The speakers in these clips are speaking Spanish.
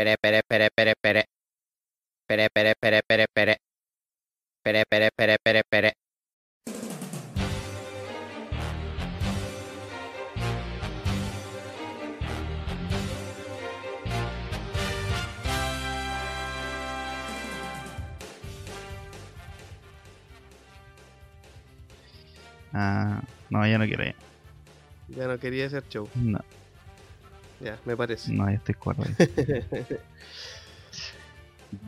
Pere, pere, pere, pere, pere. Pere, pere, pere, pere, pere. Pere, pere, pere, pere, pere. Ah, no, ya no quiero ya. Ya no quería hacer show. No, Ya, me parece. no, ya estoy cuerdo.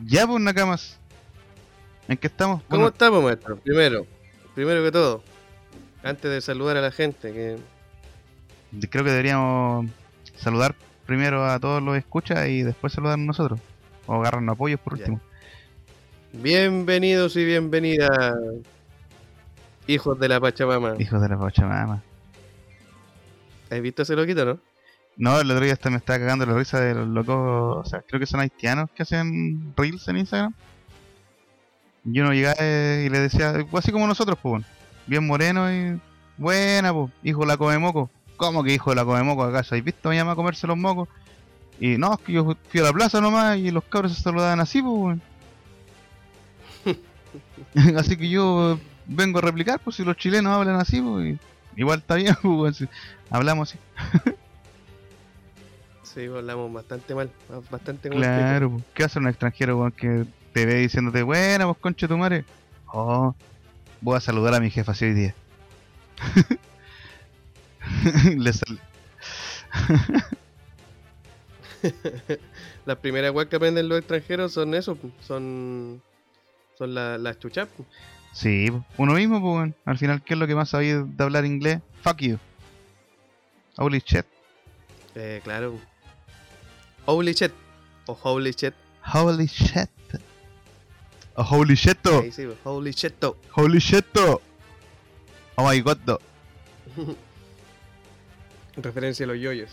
ya, pues, Nakamas. ¿En qué estamos? ¿Cómo Bueno, estamos, maestro? Primero, primero que todo, antes de saludar a la gente, que creo que deberíamos saludar primero a todos los escuchas y después saludar nosotros. O agarrarnos apoyos por Ya. último. bienvenidos y bienvenidas, hijos de la Pachamama. Hijos de la Pachamama. ¿Has visto ese loquito, no? No, el otro día hasta me estaba cagando la risa de los locos, o sea, creo que son haitianos que hacen reels en Instagram. Y uno llegaba y le decía, así como nosotros, pues, bien moreno y buena, pues, hijo de la come moco. ¿Cómo que hijo de la come moco acaso? ¿Has visto a mi mamá comerse los mocos? Y no, es que yo fui a la plaza nomás y los cabros se saludaban así, pues, así que yo vengo a replicar, pues, si los chilenos hablan así, pues, igual está bien, pues, hablamos así. Sí, hablamos bastante mal, bastante pico. Claro, pues, ¿qué hace un extranjero que te ve diciéndote, buena, vos concha tu madre? Oh, voy a saludar a mi jefa así hoy día. Le sal- Las primeras weas que aprenden los extranjeros son eso, son son la- las chuchas. pu. Sí, pues, uno mismo, pues, al final, ¿qué es lo que más sabía de hablar inglés? Fuck you. Holy shit. Eh, claro. Holy shit. O holy shit. Holy shit. Oh, holy shit. Ahí sí, holy shit. to. Holy shit. Oh my god. no. Referencia a los yoyos.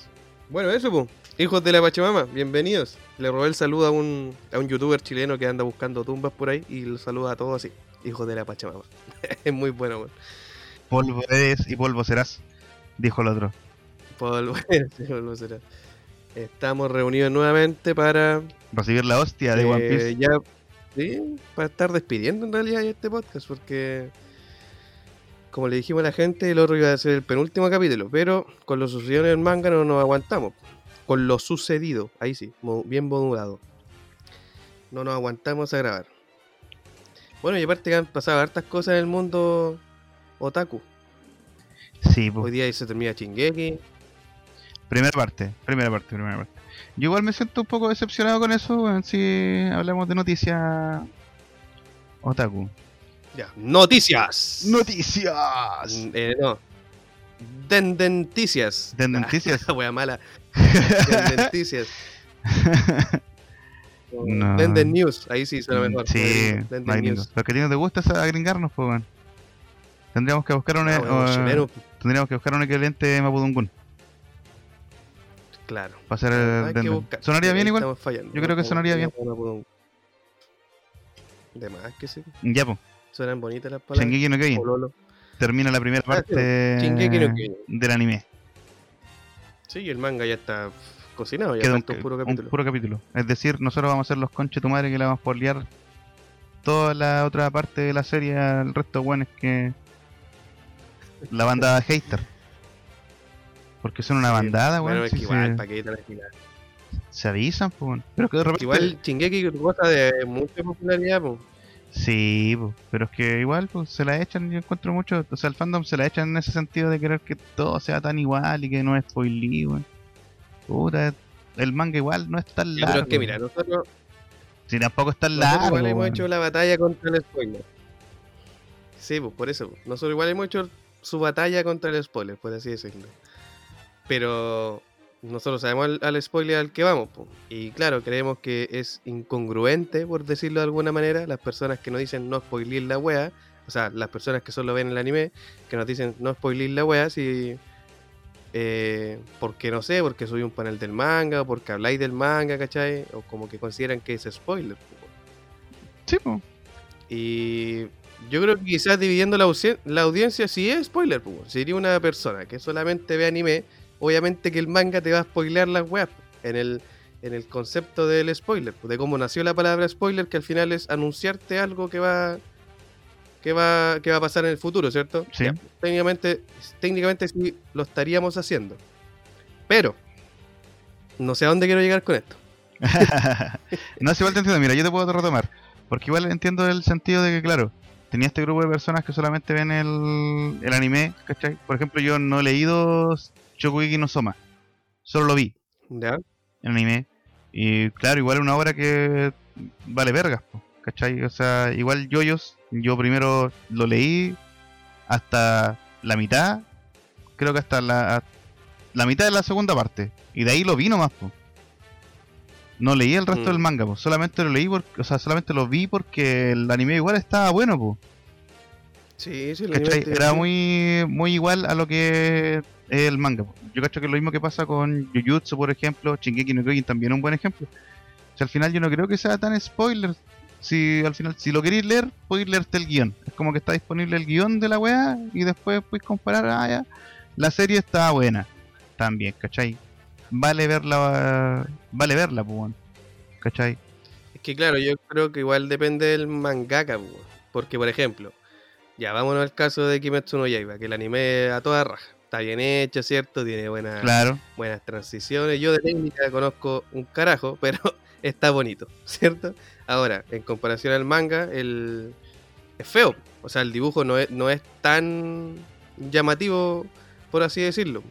Bueno, eso, pues. Hijos de la Pachamama, bienvenidos. Le robé el saludo a un, a un youtuber chileno que anda buscando tumbas por ahí y lo saluda a todos así. Hijos de la Pachamama. es muy bueno, weón. Polvo eres y polvo serás, dijo el otro. Polvo, sí, polvo será. Estamos reunidos nuevamente para Recibir la hostia de Eh, One Piece. ya, sí, para estar despidiendo en realidad este podcast, porque como le dijimos a la gente, el otro iba a ser el penúltimo capítulo, pero con lo sucedido en el manga no nos aguantamos. Con lo sucedido, ahí sí, bien modulado. No nos aguantamos a grabar. Bueno, y aparte que han pasado hartas cosas en el mundo otaku. Sí, pues. Hoy día se termina Chingeki. Primera parte, primera parte, primera parte. Yo igual me siento un poco decepcionado con eso, si hablamos de noticias otaku. Ya, noticias. ¡Noticias! Mm, Eh, no. Dendenticias. Dendenticias. La wea mala. Dendenticias. No. Denden News. Ahí sí suena mejor. Sí. News. Lo que no te gusta es agringarnos, pues, weón. Tendríamos que buscar un, Ah, bueno, eh, chileno, tendríamos que buscar un equivalente Mapudungun claro. el que Denden. buscar. ¿Sonaría bien igual? fallando. Yo creo que sonaría bien. De más que sí. Ya, pues. Suenan bonitas las palabras. Shingeki no Kyojin. Termina la primera Ah, parte del anime. Sí, el manga ya está cocinado. Ya Queda un puro capítulo. puro capítulo. Es decir, nosotros vamos a ser los conches tu madre que le vamos a liar toda la otra parte de la serie al resto de weones que. La bandada de hater. Porque son una bandada, weón. Bueno, es que igual, se, para que tal final. se avisan, pues. Pero que de repente. Igual Shingeki goza de mucha popularidad, pues. Sí, po, pero es que igual pues, se la echan, yo encuentro mucho, o sea, el fandom se la echan en ese sentido de querer que todo sea tan igual y que no es spoiler, weón. Puta, el manga igual no es tan largo. pero es que mira, nosotros, Si tampoco es tan largo. igual hemos hecho la batalla contra el spoiler. Sí, pues por eso. pues. Nosotros igual hemos hecho su batalla contra el spoiler, por así decirlo. Pero nosotros sabemos al, al spoiler al que vamos. pues. Y claro, creemos que es incongruente, por decirlo de alguna manera, las personas que nos dicen no spoiler la wea. O sea, las personas que solo ven el anime, que nos dicen no spoiler la wea, si... Eh, porque no sé, porque soy un panel del manga, o porque habláis del manga, ¿cachai? O como que consideran que es spoiler. pues. Sí, po. Y yo creo que quizás dividiendo la, la audiencia sí es spoiler. Si eres una persona que solamente ve anime, obviamente que el manga te va a spoilear las weas. En el, en el concepto del spoiler, de cómo nació la palabra spoiler, que al final es anunciarte algo que va que va que va a pasar en el futuro, ¿cierto? Sí. Ya, técnicamente técnicamente sí lo estaríamos haciendo. Pero no sé a dónde quiero llegar con esto. no, si igual te entiendo. Mira, yo te puedo retomar. Porque igual entiendo el sentido de que, claro, tenía este grupo de personas que solamente ven el, el anime, ¿cachai? Por ejemplo, yo no he leído Shokugeki no Soma. Solo lo vi, ¿Ya? el anime. Y claro, igual es una obra que vale vergas, ¿cachai? O sea, igual Yoyos, yo primero lo leí hasta la mitad, creo que hasta la, la mitad de la segunda parte. Y de ahí lo vi nomás, po. No leí el resto Mm. del manga, po. solamente lo leí, porque, o sea, solamente lo vi porque el anime igual estaba bueno, po. Sí, sí, anime Era muy, muy igual a lo que es el manga. Yo cacho que es lo mismo que pasa con Jujutsu, por ejemplo, Shingeki no Kyojin también es un buen ejemplo. O al final yo no creo que sea tan spoiler. Si al final, si lo queréis leer, podéis leerte el guion. Es como que está disponible el guion de la weá y después podéis comparar, ah, ya, la serie está buena. También, ¿cachai? Vale verla, vale verla, pues. ¿cachai? Es que claro, yo creo que igual depende del mangaka, po, porque por ejemplo, ya vámonos al caso de Kimetsu no Yaiba, que el anime a toda raja, está bien hecho, ¿cierto? Tiene buena, Claro, buenas transiciones, yo de técnica conozco un carajo, pero está bonito, ¿cierto? Ahora, en comparación al manga, el es feo, o sea, el dibujo no es, no es tan llamativo, por así decirlo.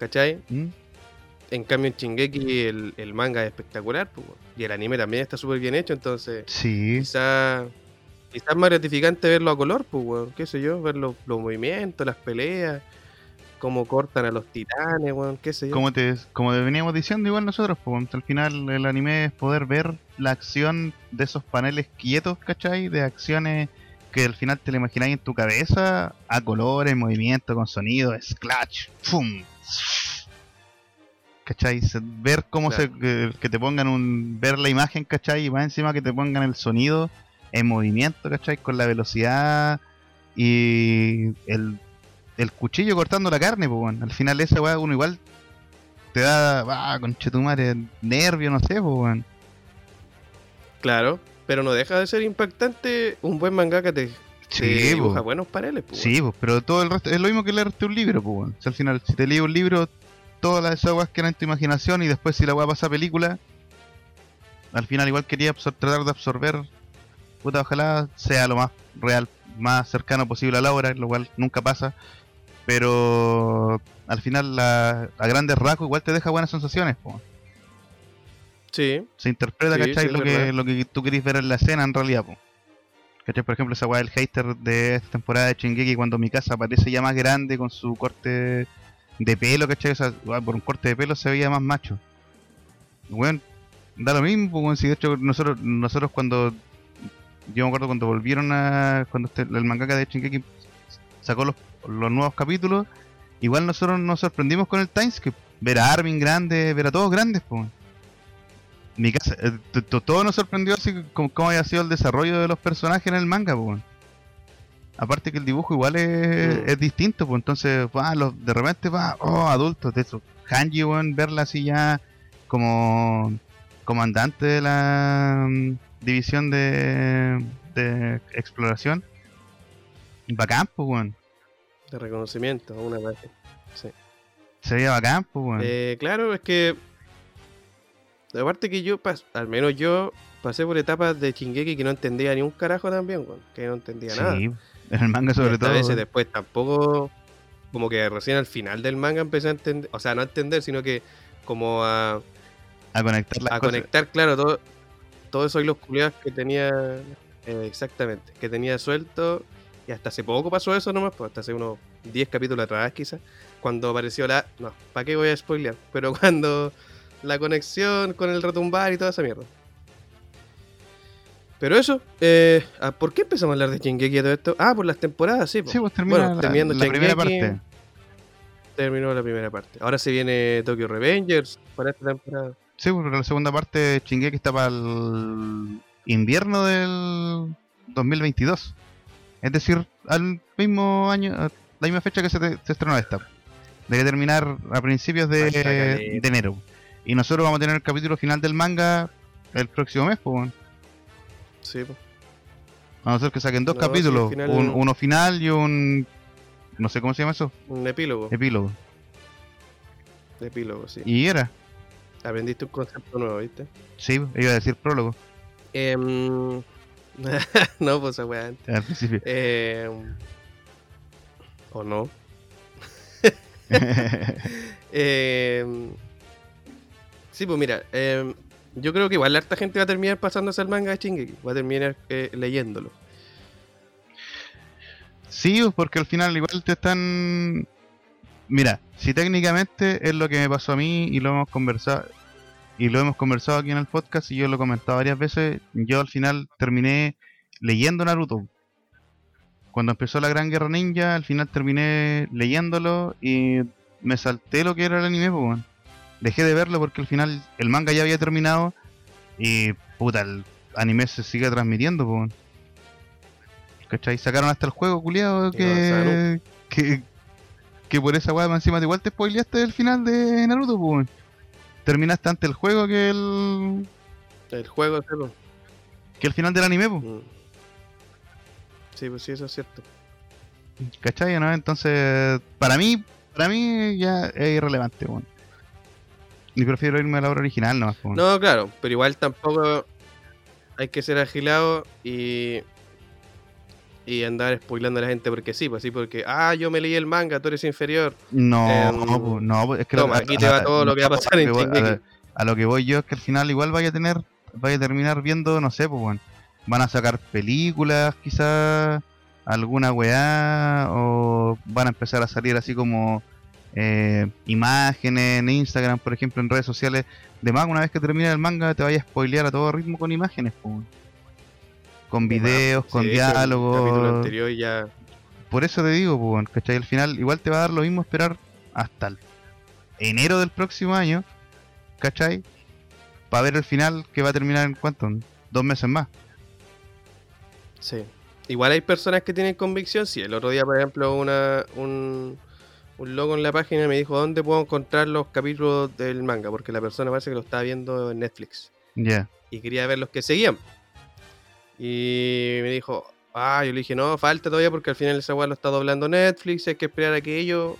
¿Cachai? ¿Mm? En cambio en Shingeki el, el manga es espectacular, pues, y el anime también está súper bien hecho, entonces sí. quizá quizás es más gratificante verlo a color, pues, qué sé yo, ver los, los movimientos, las peleas, cómo cortan a los titanes, weón, qué sé yo. como te como te veníamos diciendo igual nosotros pues al final el anime es poder ver la acción de esos paneles quietos ¿cachai? de acciones que al final te lo imagináis en tu cabeza a colores, movimiento, con sonido, scratch, ¡fum! ¿cachai? Ver cómo se que, que te pongan un ver la imagen ¿cachai? y más encima que te pongan el sonido en movimiento ¿cachai? con la velocidad y el el cuchillo cortando la carne, pues. Al final esa weá uno igual te da, ah, conchetumare, nervio, no sé, pues. Claro, pero no deja de ser impactante un buen mangaka te, te Sí, dibuja po. buenos paneles, pues, Sí, pues, pero todo el resto es lo mismo que leerte un libro, pues, weón. O sea, al final, si te lees un libro, todas las weas quedan en tu imaginación y después si la weá pasa a película, al final igual quería tratar de absorber, puta, ojalá sea lo más real, más cercano posible a la obra, lo cual nunca pasa. Pero al final la, a grandes rasgos igual te deja buenas sensaciones, pues. Sí, se interpreta, Sí, ¿cachai? sí, lo, que, lo que tú querés ver en la escena en realidad, po. ¿cachai? Por ejemplo, esa weá del hater de esta temporada de Shingeki cuando mi casa aparece ya más grande con su corte de pelo, ¿cachai? O sea, por un corte de pelo se veía más macho. Bueno, da lo mismo, weón, si de hecho nosotros, nosotros cuando yo me acuerdo cuando volvieron a cuando este- el mangaka de Shingeki sacó los, los nuevos capítulos, igual nosotros nos sorprendimos con el timeskip, ver a Armin grande, ver a todos grandes, pues. Mi casa, eh, todo nos sorprendió así como cómo había sido el desarrollo de los personajes en el manga, pues. Aparte que el dibujo igual es, Mm. es distinto, pues entonces, va, los, de repente va, oh, adultos, de eso. Hanji, weón, verla así ya como comandante de la mm, división de, de exploración. Bacán, pues, weón. De reconocimiento, una vez. Sí. Se veía bacán, pues, weón. Eh, claro, es que. Aparte que yo, pas- al menos yo, pasé por etapas de Shingeki que no entendía ni un carajo también, weón, que no entendía nada. sí, en el manga sobre todo. a veces después tampoco. Como que recién al final del manga empecé a entender. O sea, no a entender, sino que como a, a conectar las a cosas. conectar, claro, todo, todos esos hilos culiados que tenía. eh, exactamente, que tenía suelto. Y hasta hace poco pasó eso nomás, pues hasta hace unos 10 capítulos atrás quizás. Cuando apareció la. No, ¿para qué voy a spoilear? Pero cuando la conexión con el retumbar y toda esa mierda. Pero eso, eh, ah, ¿por qué empezamos a hablar de Shingeki y todo esto? Ah, por las temporadas, sí. po. Sí, pues termina Bueno, la, terminando la primera parte. Terminó la primera parte. Ahora se viene Tokyo Revengers para esta temporada. Sí, porque la segunda parte Shingeki está para el invierno del 2022. Es decir, al mismo año, a la misma fecha que se, te- se estrenó esta. Debe terminar a principios de, enero. Y nosotros vamos a tener el capítulo final del manga el próximo mes, pues. Sí, po. A no ser que saquen dos No, capítulos, al final- un- uno final y un... No sé cómo se llama eso, un epílogo. epílogo. Epílogo, sí. Y era, Aprendiste un concepto nuevo, ¿viste? sí, iba a decir prólogo Em, no, pues antes. al principio. Em, o no. Em, sí, pues mira, em, yo creo que igual la harta gente va a terminar pasándose al manga de Shingeki. Va a terminar eh, leyéndolo. Sí, pues, porque al final igual te están... Mira, si técnicamente es lo que me pasó a mí y lo hemos conversado y lo hemos conversado aquí en el podcast y yo lo he comentado varias veces, yo al final terminé leyendo Naruto. Cuando empezó la Gran Guerra Ninja, al final terminé leyéndolo y me salté lo que era el anime, pues. Dejé de verlo porque al final el manga ya había terminado y puta, el anime se sigue transmitiendo, pues. ¿Cachai? Sacaron hasta el juego, culiado, no que, que, que por esa weá encima de igual te spoileaste el final de Naruto, pues. Terminaste antes el juego que el, El juego, sí, que el final del anime, pues. Mm. Sí, pues sí, eso es cierto. ¿Cachai? ¿no? Entonces, para mí, para mí ya es irrelevante, weón. Y prefiero irme a la obra original nomás, pues. No, claro, pero igual tampoco hay que ser agilado y y andar spoilando a la gente porque sí, pues sí, porque ah, yo me leí el manga, tú eres inferior. No, Em, no, pues, no, pues, es que toma, aquí te va todo lo que va a pasar a en Shingeki. a, lo que voy yo es que al final igual vaya a tener, vaya a terminar viendo, no sé, pues bueno, van a sacar películas quizás, alguna weá, o van a empezar a salir así como eh, imágenes en Instagram, por ejemplo, en redes sociales. De más, una vez que termine el manga te vaya a spoilear a todo ritmo con imágenes, pues, weón. Con videos, Sí, con el diálogos. capítulo anterior ya Por eso te digo, pues, ¿cachai? Al final igual te va a dar lo mismo esperar hasta el enero del próximo año, ¿cachai? Para ver el final que va a terminar en cuánto, dos meses más. Sí. Igual hay personas que tienen convicción. Sí, el otro día, por ejemplo, una, un, un logo en la página me dijo dónde puedo encontrar los capítulos del manga, porque la persona parece que lo estaba viendo en Netflix Ya, y quería ver los que seguían. Y me dijo, ah, yo le dije, no, falta todavía porque al final esa weá lo está doblando Netflix, hay que esperar a que ellos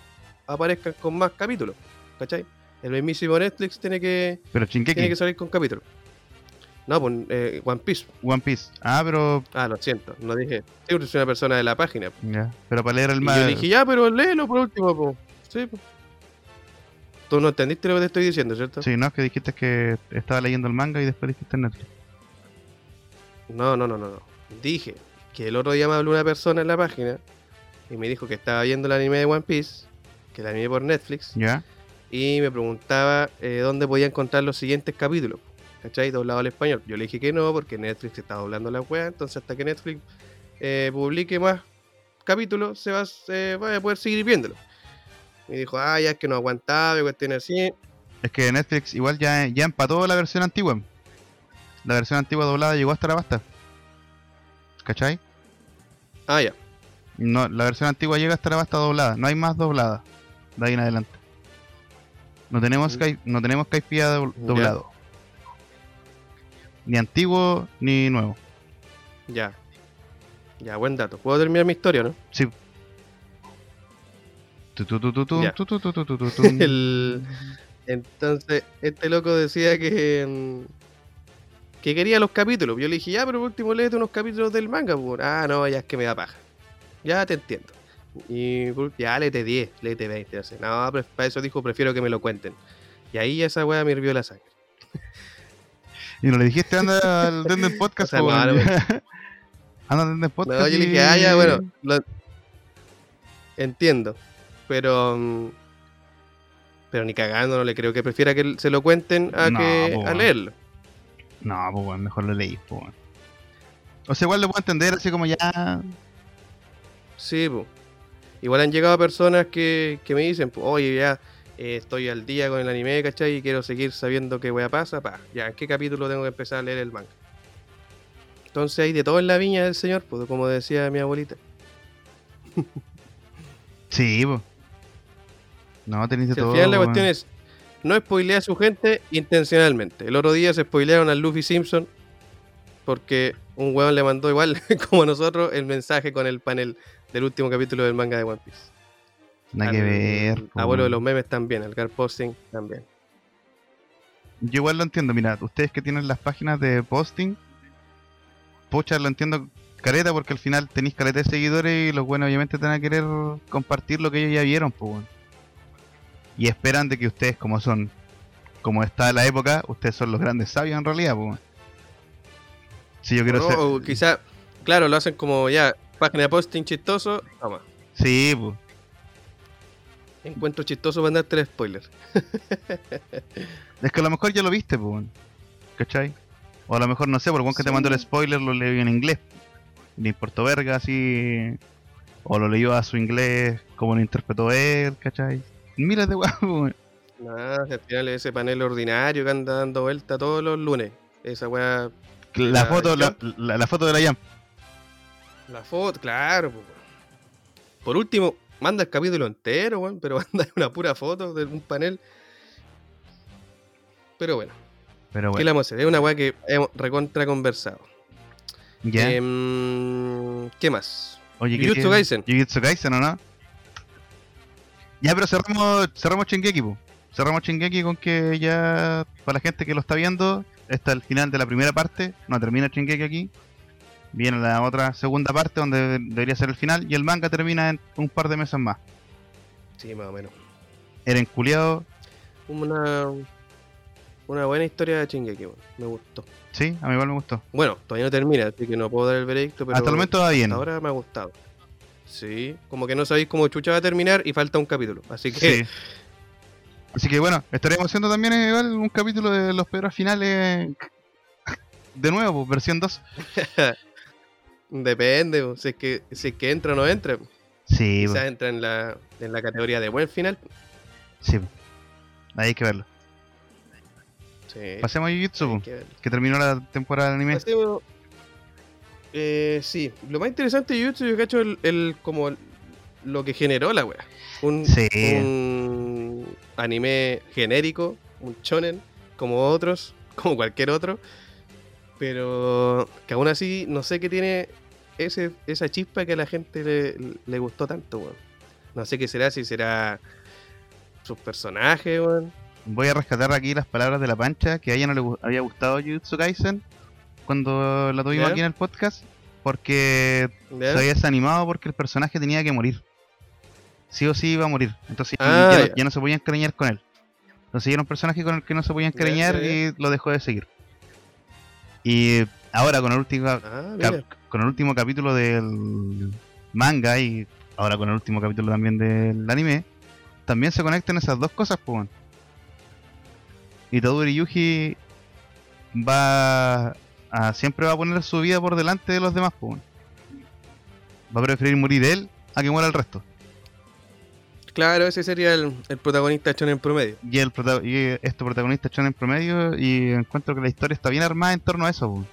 aparezcan con más capítulos, ¿cachai? El mismísimo Netflix tiene que, pero tiene que salir con capítulos. No, pues eh, One Piece. One Piece. Ah, pero Ah, lo siento, no dije. Sí, soy una persona de la página. ya, pero para leer el Y más. yo dije, ya, pero léelo por último, po. Sí, po. Tú no entendiste lo que te estoy diciendo, ¿cierto? Sí, no, es que dijiste que estaba leyendo el manga y después dijiste Netflix. No, no, no, no, no. Dije que el otro día me habló una persona en la página y me dijo que estaba viendo el anime de One Piece, que el anime por Netflix, Ya, y me preguntaba eh, dónde podía encontrar los siguientes capítulos, ¿cachai? Doblado al español. Yo le dije que no, porque Netflix está doblando la web, entonces hasta que Netflix eh, publique más capítulos, se va, se va a poder seguir viéndolo. Me dijo, ah, ya es que no aguantaba, y cuestiones así. es que Netflix igual ya, ya empató la versión antigua. La versión antigua doblada llegó hasta la basta. ¿Cachai? Ah, ya. No, la versión antigua llega hasta la basta doblada, no hay más doblada de ahí en adelante. No tenemos Mm. No tenemos do- doblado. Ni antiguo ni nuevo. Ya. Ya, buen dato. ¿Puedo terminar mi historia, no? Sí. El- Entonces, este loco decía que. Que quería los capítulos. Yo le dije, ya, pero por último léete unos capítulos del manga. pues. Ah, no, ya es que me da paja. Ya te entiendo. Y por- ya léete 10, léete 20. Así. No, pero para eso dijo, prefiero que me lo cuenten. Y ahí esa weá me hirvió la sangre. Y no le dijiste anda al Denden Podcast. O sea, no, anda al Denden Podcast. No, yo le dije, ah, ya, bueno, lo- entiendo. Pero. mm, Pero ni cagando, no le creo que prefiera que se lo cuenten a No, que po, a leerlo. No, pues weón, mejor lo leí, pues. O sea, igual lo puedo entender así como ya. Sí, po. Igual han llegado personas que, que me dicen, po, oye, ya eh, estoy al día con el anime, ¿cachai? Y quiero seguir sabiendo qué wea pasa, pa, ya, ¿en qué capítulo tengo que empezar a leer el manga? Entonces hay de todo en la viña del señor, pues, como decía mi abuelita. Sí, pues. No, tenéis de Si al todo. final la weón. cuestión es, no spoilea a su gente intencionalmente. El otro día se spoilearon a Luffy Simpson porque un weón le mandó igual como nosotros el mensaje con el panel del último capítulo del manga de One Piece. Nada que ver. Abuelo de los memes también, al car posting también. Yo igual lo entiendo, mira, ustedes que tienen las páginas de posting, pucha, lo entiendo careta porque al final tenéis caleta de seguidores y los buenos obviamente te van a querer compartir lo que ellos ya vieron, pues. Y esperan de que ustedes, como son, como está la época, ustedes son los grandes sabios en realidad, pues. Si yo quiero No, ser... o quizá, claro, lo hacen como ya, página de posting chistoso, toma. Sí, pues. Encuentro chistoso mandarte el spoiler. Es que a lo mejor ya lo viste, pues. ¿Cachai? O a lo mejor, no sé, por el te mandó el spoiler lo leyó en inglés. Le importó verga, así. O lo leyó a su inglés, como lo interpretó él, ¿cachai? Mira de weón. Nada, al final es ese panel ordinario que anda dando vuelta todos los lunes. Esa weá, La La foto, la, la- la foto de la Jump. la foto, claro. po. Por último, manda el capítulo entero, weón, pero manda una pura foto de un panel. Pero bueno, Pero ¿qué bueno, le vamos a hacer? Es una weá que hemos recontra conversado. ya. Em, ¿Qué más? Oye, ¿qué Jujutsu? Kaisen. Jujutsu Kaisen, ¿o no? Ya, pero cerramos, cerramos Shingeki, po. Cerramos Shingeki con que ya, para la gente que lo está viendo, está el final de la primera parte. No termina Shingeki aquí. Viene la otra segunda parte donde debería ser el final. Y el manga termina en un par de meses más. Sí, más o menos. Era enculiado. Una, una buena historia de Shingeki, weón. Me gustó. Sí, a mí igual me gustó. Bueno, todavía no termina, así que no puedo dar el veredicto, pero Hasta el momento va bien. hasta ahora me ha gustado. Sí, como que no sabéis cómo chucha va a terminar y falta un capítulo. Así que Sí. Así que bueno, estaremos haciendo también eh, igual un capítulo de los peores finales. De nuevo, pues, versión 2. depende, po, si es que, si es que entra o no entra. Sí, Quizás pues, entra en la, en la categoría de buen final. sí. pues. Ahí hay que verlo. Sí, Pasemos a Jujutsu, pues, que que terminó la temporada de anime. Pasemos- eh, sí, lo más interesante de Jujutsu, yo cacho el, el- como el- lo que generó la wea. Un, Sí. un anime genérico, un shonen, como otros, como cualquier otro, pero que aún así no sé qué tiene ese, esa chispa que a la gente le, le gustó tanto, weón. No sé qué será, si será sus personajes, weón. Voy a rescatar aquí las palabras de la pancha, que a ella no le había gustado Jujutsu Kaisen cuando la tuvimos ¿Ya? aquí en el podcast, porque ¿ya? se había desanimado porque el personaje tenía que morir. Sí o sí iba a morir. Entonces Ah, ya, no, ya. ya no se podía encariñar con él. Entonces era un personaje con el que no se podía encariñar y lo dejó de seguir. Y ahora con el último Ah, con el último capítulo del manga y ahora con el último capítulo también del anime, también se conectan esas dos cosas, pues. weón. Y Tadori Yuji va a, siempre va a poner su vida por delante de los demás, pues. Va a preferir morir él a que muera el resto. Claro, ese sería el, el protagonista shonen en promedio. Y el prota- y este protagonista en promedio y encuentro que la historia está bien armada en torno a eso, pues.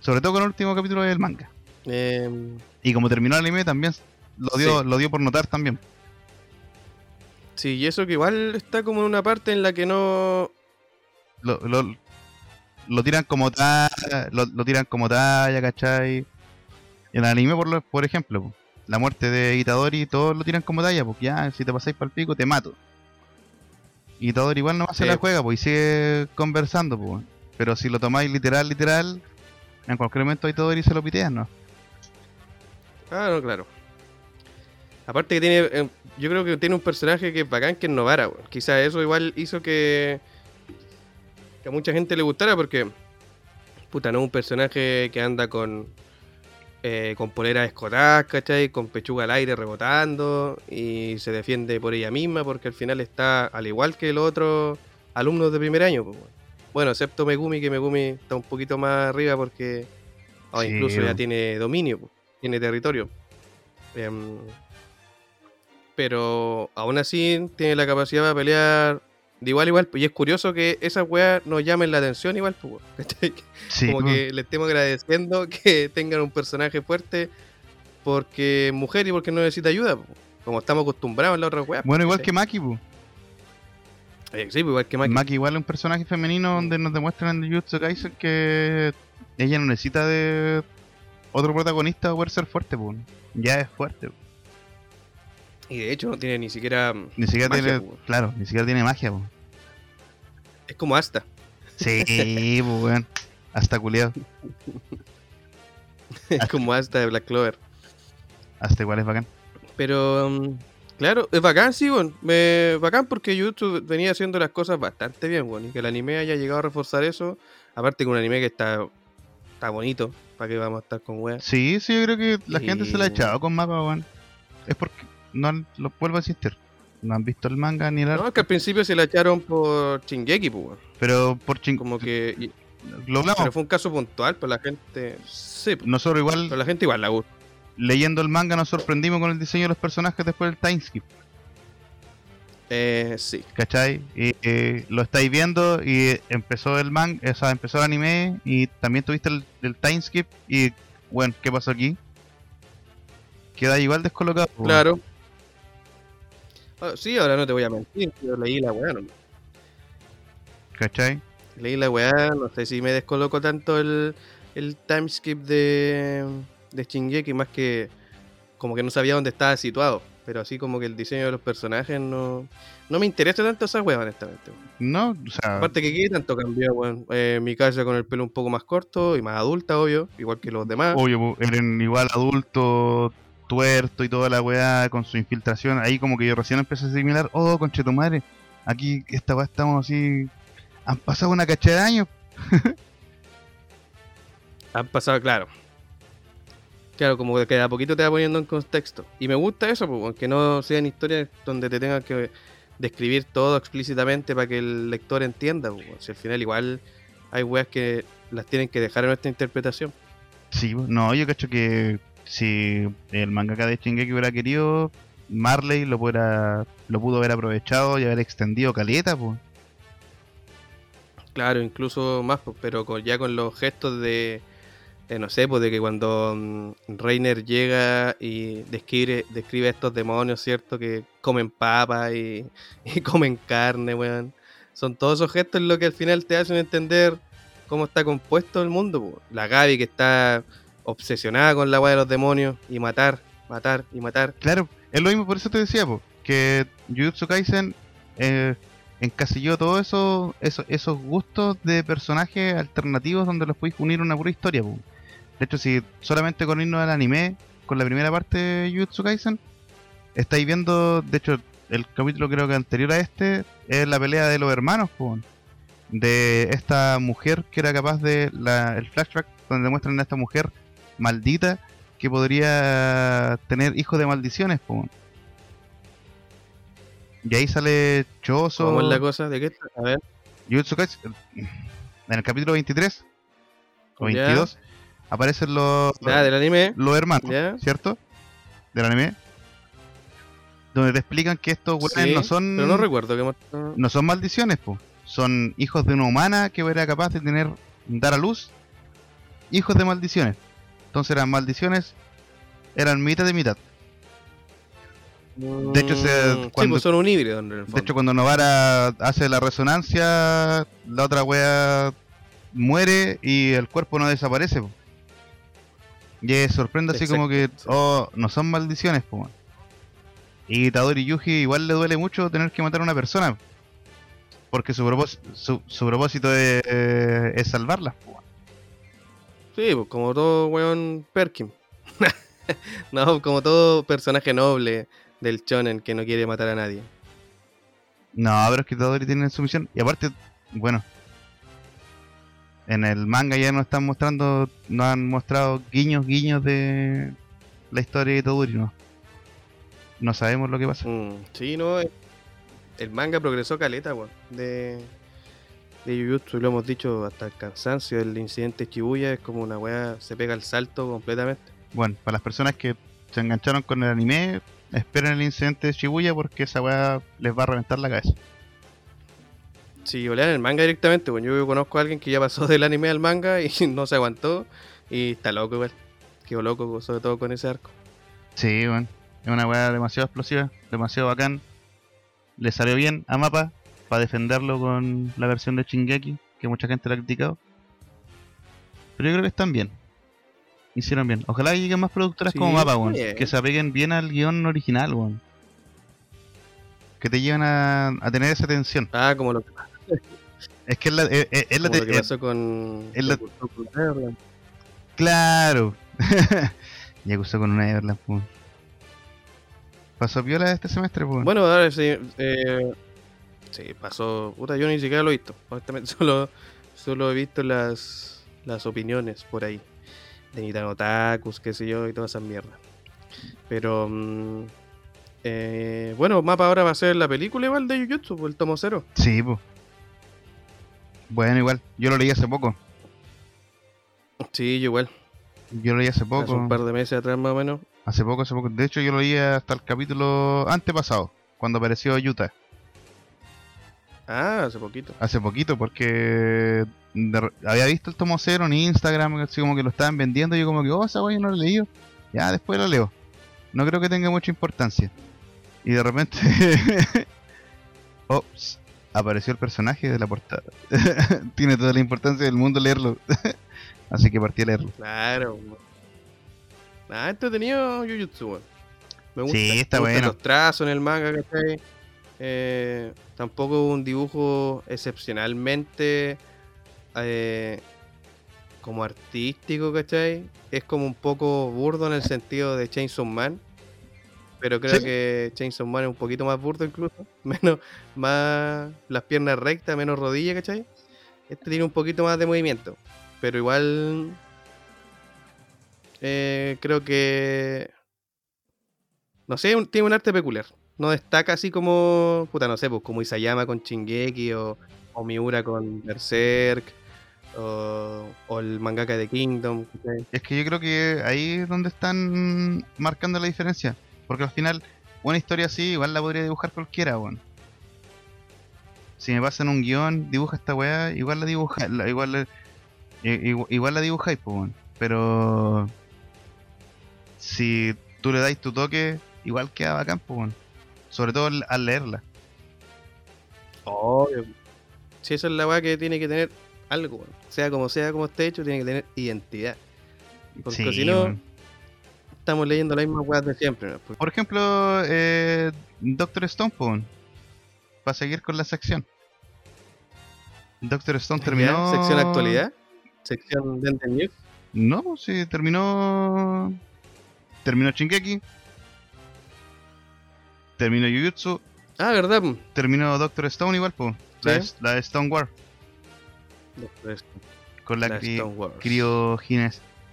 Sobre todo con el último capítulo del manga. Em, Y como terminó el anime también lo dio, Sí. lo dio por notar también. sí, y eso que igual está como en una parte en la que no. lo, lo, lo tiran como talla, lo, lo tiran como talla, ¿cachai? En el anime, por, lo- por ejemplo, po, la muerte de Itadori, todos lo tiran como talla, porque ya, si te pasáis para el pico, te mato. Y Itadori igual no Sí. la juega, pues, y sigue conversando, pues. Pero si lo tomáis literal, literal, en cualquier momento Itadori se lo pitean, ¿no? Ah, no, claro. Aparte que tiene. eh, yo creo que tiene un personaje que es bacán que es Novara. Quizás eso igual hizo que. Que a mucha gente le gustara porque. Puta, no es un personaje que anda con. eh, con poleras escotadas, ¿cachai? Con pechuga al aire rebotando. Y se defiende por ella misma porque al final está al igual que los otros alumnos de primer año, pues. Bueno, excepto Megumi, que Megumi está un poquito más arriba porque. Sí, incluso ya tiene dominio, pues, tiene territorio. Em, pero aún así tiene la capacidad para pelear de igual igual. Y es curioso que esas weas nos llamen la atención igual, pues, Como que le estemos agradeciendo que tengan un personaje fuerte porque es mujer y porque no necesita ayuda, pues, como estamos acostumbrados en la otra weas. Bueno, igual que Maki, pues. Eh, sí, pues igual que Maki. Maki igual es un personaje femenino donde nos demuestran en Jujutsu Kaisen que ella no necesita de otro protagonista para poder ser fuerte, pues. Ya es fuerte. po. Y de hecho no tiene ni siquiera. Ni siquiera Magia, tiene, po. claro, ni siquiera tiene magia, po. Es como hasta. Sí, pues weón. Hasta culiado. Es como hasta de Black Clover. Hasta igual es bacán. Pero, mm, claro, es bacán, sí, bueno. Me, bacán porque YouTube venía haciendo las cosas bastante bien, bueno. Y que el anime haya llegado a reforzar eso. Aparte que un anime que está, está bonito. ¿Para qué vamos a estar con weas? Sí, sí, yo creo que la gente se la ha echado con mapa, weón. Es porque no lo vuelvo a insistir. No han visto el manga ni el No, es que al principio se la echaron por Shingeki, pues. Pero por ching... Como que. y- Lo hablamos. pero fue un caso puntual, pues la gente. Sí, pues, Nosotros igual, pero la gente igual la gusta. leyendo el manga, nos sorprendimos con el diseño de los personajes después del timeskip. Eh, sí. ¿Cachai? Y eh, lo estáis viendo y empezó el manga, o sea, empezó el anime y también tuviste el, el timeskip y, bueno, ¿qué pasó aquí? Queda igual descolocado. weón. Claro. Ah, sí, ahora no te voy a mentir. Yo leí la weá, no. ¿Cachai? Leí la weá, no sé si me descoloco tanto el, el timeskip de, de Shingeki, más que como que no sabía dónde estaba situado. Pero así como que el diseño de los personajes no, no me interesa tanto esa weá, honestamente. No, o sea, Aparte que aquí tanto cambió, weón. Eh, mi casa con el pelo un poco más corto y más adulta, obvio, igual que los demás. obvio, po, eran igual adulto, tuerto y toda la weá con su infiltración. Ahí como que yo recién empecé a asimilar, oh, conche tu madre, aquí esta weá estamos así. Han pasado una cachada de años. Han pasado, claro. Claro, como que de a poquito te va poniendo en contexto. Y me gusta eso, pues, aunque no sean historias donde te tengan que describir todo explícitamente para que el lector entienda. pues, si al final igual hay weas que las tienen que dejar en nuestra interpretación. Sí, po. no, yo cacho que si el mangaka de Shingeki hubiera querido, Marley lo pudiera, lo pudo haber aprovechado y haber extendido caleta, pues. Claro, incluso más, pero ya con los gestos de, no sé, pues de que cuando mm, Reiner llega y describe, describe a estos demonios, ¿cierto? Que comen papas y, y comen carne, weón. Son todos esos gestos lo que al final te hacen entender cómo está compuesto el mundo. La Gaby que está obsesionada con la weá de los demonios y matar, matar y matar. Claro, es lo mismo, por eso te decía, que Jujutsu Kaisen eh, encasilló todos eso, eso- esos gustos de personajes alternativos donde los podéis unir una pura historia. De hecho, si solamente con irnos al anime, con la primera parte de Jujutsu Kaisen, estáis viendo, de hecho, el capítulo creo que anterior a este es la pelea de los hermanos, po, de esta mujer que era capaz de, la, el flashback donde muestran a esta mujer maldita que podría tener hijos de maldiciones, po. Y ahí sale Choso. ¿Cómo es la cosa? ¿De qué? A ver. Kaisen, en el capítulo 23 o Ya. 22 aparecen los, Ya, del anime. los hermanos, Ya. ¿cierto? Del anime. Donde te explican que estos Sí, no son Pero no recuerdo que no son maldiciones, po. Son hijos de una humana que era capaz de tener dar a luz hijos de maldiciones. Entonces eran maldiciones, eran mitad de mitad. De hecho, se- Mm, sí, cuando- pues son un híbrido en el De hecho, cuando Novara hace la resonancia, la otra wea muere y el cuerpo no desaparece. po. Y es sorprende así como que, sí. oh, no son maldiciones, po. Y Tadori Yuji igual le duele mucho tener que matar a una persona. Porque su, propós- su, su propósito es, eh, es salvarla. po. Sí, pues como todo weón Perkin. no, como todo personaje noble del shonen que no quiere matar a nadie. No, pero es que Tadori tiene su misión. Y aparte, bueno, en el manga ya nos están mostrando, nos han mostrado guiños, guiños de la historia de Tadori, ¿no? No sabemos lo que pasa. Mm, sí, no, el manga progresó caleta, weón, de, de Jujutsu, lo hemos dicho hasta el cansancio, el incidente Shibuya es como una weá, se pega el salto completamente. Bueno, para las personas que se engancharon con el anime, esperen el incidente de Shibuya porque esa weá les va a reventar la cabeza. Si lean el manga directamente, bueno, yo conozco a alguien que ya pasó del anime al manga y no se aguantó y está loco igual. Quedó loco, sobre todo con ese arco. Sí, bueno, es una weá demasiado explosiva, demasiado bacán. Le salió bien a Mapa defenderlo con la versión de Shingeki, que mucha gente lo ha criticado. Pero yo creo que están bien. Hicieron bien. Ojalá lleguen más productoras Sí, como Mapa, bien. que se apeguen bien al guion original. Que te lleven a, a tener esa tensión. Ah, como lo que, Es que es la, es, es- es la lo que pasó con. es la-. Claro. ya acusó con una Everland, pues. Pasó piola este semestre, pues. Bueno, ahora sí. Eh, sí, pasó. Puta, yo ni siquiera lo he visto. Honestamente, solo, solo he visto las, las opiniones por ahí. De Nitano Takus, qué sé yo, y toda esa mierda. Pero. mm, eh, bueno, Mapa ahora va a ser la película igual de Jujutsu, pues, el tomo cero. Sí, pues. Bueno, igual. Yo lo leí hace poco. Sí, yo igual. Yo lo leí hace Hace poco. un par de meses atrás más o menos. Hace poco, hace poco. De hecho, yo lo leí hasta el capítulo antepasado. Cuando apareció Utah. Ah, hace poquito. Hace poquito, porque de había visto el tomo cero en Instagram, así como que lo estaban vendiendo. Y yo, como que, oh, esa wey no lo he leído. Ya, después lo leo. No creo que tenga mucha importancia. Y de repente. Ops, apareció el personaje de la portada. Tiene toda la importancia del mundo leerlo. así que partí a leerlo. Claro. Ah, entretenido Jujutsu. Me gusta. Sí, está Me bueno. Los trazos en el manga, ¿cachai? Eh, tampoco un dibujo excepcionalmente eh, como artístico, ¿cachai? Es como un poco burdo en el sentido de Chainsaw Man. Pero creo Sí. que Chainsaw Man es un poquito más burdo incluso. Menos, más las piernas rectas, menos rodillas, ¿cachai? Este tiene un poquito más de movimiento. Pero igual eh, creo que no sé, un- tiene un arte peculiar. No destaca así como, puta, no sé, pues como Isayama con Shingeki o, o Miura con Berserk o, o el mangaka de Kingdom. Es que yo creo que ahí es donde están marcando la diferencia. Porque al final, una historia así, igual la podría dibujar cualquiera, weón. Si me pasan un guion, dibuja esta weá, igual la dibuja, igual, la- igual, la dibujáis, pues. Pero si tú le dais tu toque, igual queda bacán, pues. Sobre todo al, leerla. Obvio. Si esa es la weá que tiene que tener algo, sea como sea como esté hecho, tiene que tener identidad. Porque Sí, si no, estamos leyendo las mismas weas de siempre. ¿no? Porque- Por ejemplo, eh, Doctor Stone, weón. Para seguir con la sección. Doctor Stone terminó. Sección actualidad, sección Dente News. No, sí, terminó. Terminó Shingeki. Terminó Jujutsu. Ah, ¿verdad? Terminó Doctor Stone igual, pues. La, Sí. la de Stone War. Doctor Stone, Con la, la cri-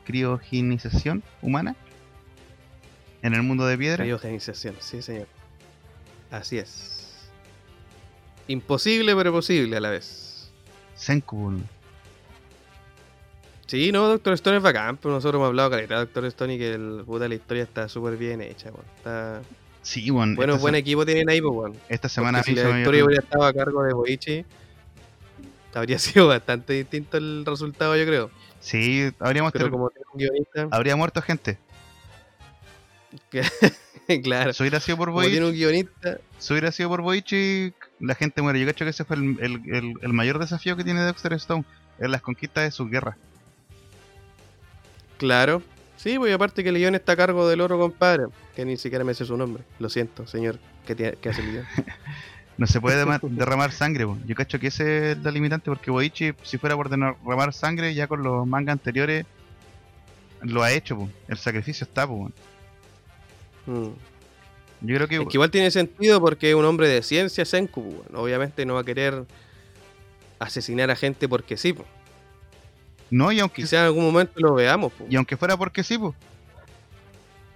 criogenización humana. En el mundo de piedra. Criogenización, sí, señor. Así es. Imposible, pero posible a la vez. Senku. Sí, no, Doctor Stone es bacán, pero nosotros hemos hablado caleta de Doctor Stone y que el, puta, la historia está súper bien hecha, weón. Está... Sí, bueno. Bueno, buen se- equipo tienen ahí, pues, weón. esta semana si se la había- hubiera estado a cargo de Boichi, habría sido bastante distinto el resultado, yo creo. Sí, habríamos Pero como tiene un guionista, habría muerto gente. claro. Si hubiera sido por tiene Boichi, un guionista, si hubiera sido por Boichi, la gente muere. Yo cacho que ese fue el, el- el- el mayor desafío que tiene Doctor Stone. Es las conquistas de sus guerras. claro. Sí, pues aparte que el guion está a cargo del oro compadre, que ni siquiera me sé su nombre. Lo siento, señor, que, que hace el guion. No se puede derramar sangre, po. yo cacho que ese es la limitante porque Boichi, si fuera por derramar sangre, ya con los mangas anteriores lo ha hecho, po. el sacrificio está, po. Mm. yo creo que, Es que igual tiene sentido porque es un hombre de ciencia, Senku. pues. Obviamente no va a querer asesinar a gente porque sí. pues. no, y aunque, Quizá en algún momento lo veamos. pues. y aunque fuera porque sí, po.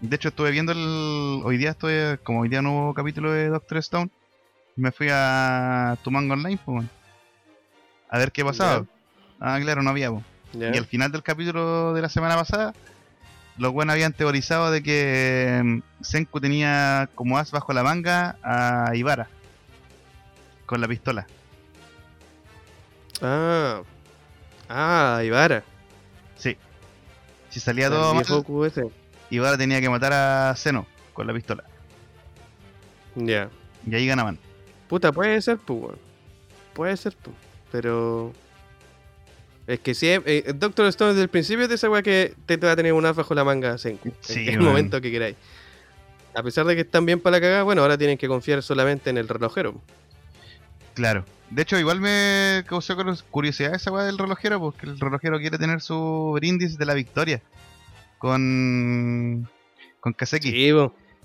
De hecho estuve viendo el, hoy día estoy, como hoy día no hubo capítulo de Doctor Stone, me fui a tu manga online, a ver qué pasaba. Ah, claro, no había. Ya. Y al final del capítulo de la semana pasada, los buenos habían teorizado de que mm, Senku tenía como as bajo la manga a Ibara. Con la pistola. Ah. Ah, Ibara. Sí. Si salía todo mal, ese. Ibara tenía que matar a Zeno con la pistola. Ya. Y ahí ganaban. Puta, puede ser, pues, weón. Puede ser, po, pero. Es que si es, eh, Doctor Stone desde el principio de esa weá que te, te va a tener un as bajo la manga Senku. Sí, en el momento que queráis. A pesar de que están bien para la cagada, bueno, ahora tienen que confiar solamente en el relojero. Claro. De hecho, igual me causó cur- curiosidad esa weá del relojero, porque el relojero quiere tener su brindis de la victoria con con Kaseki. Sí,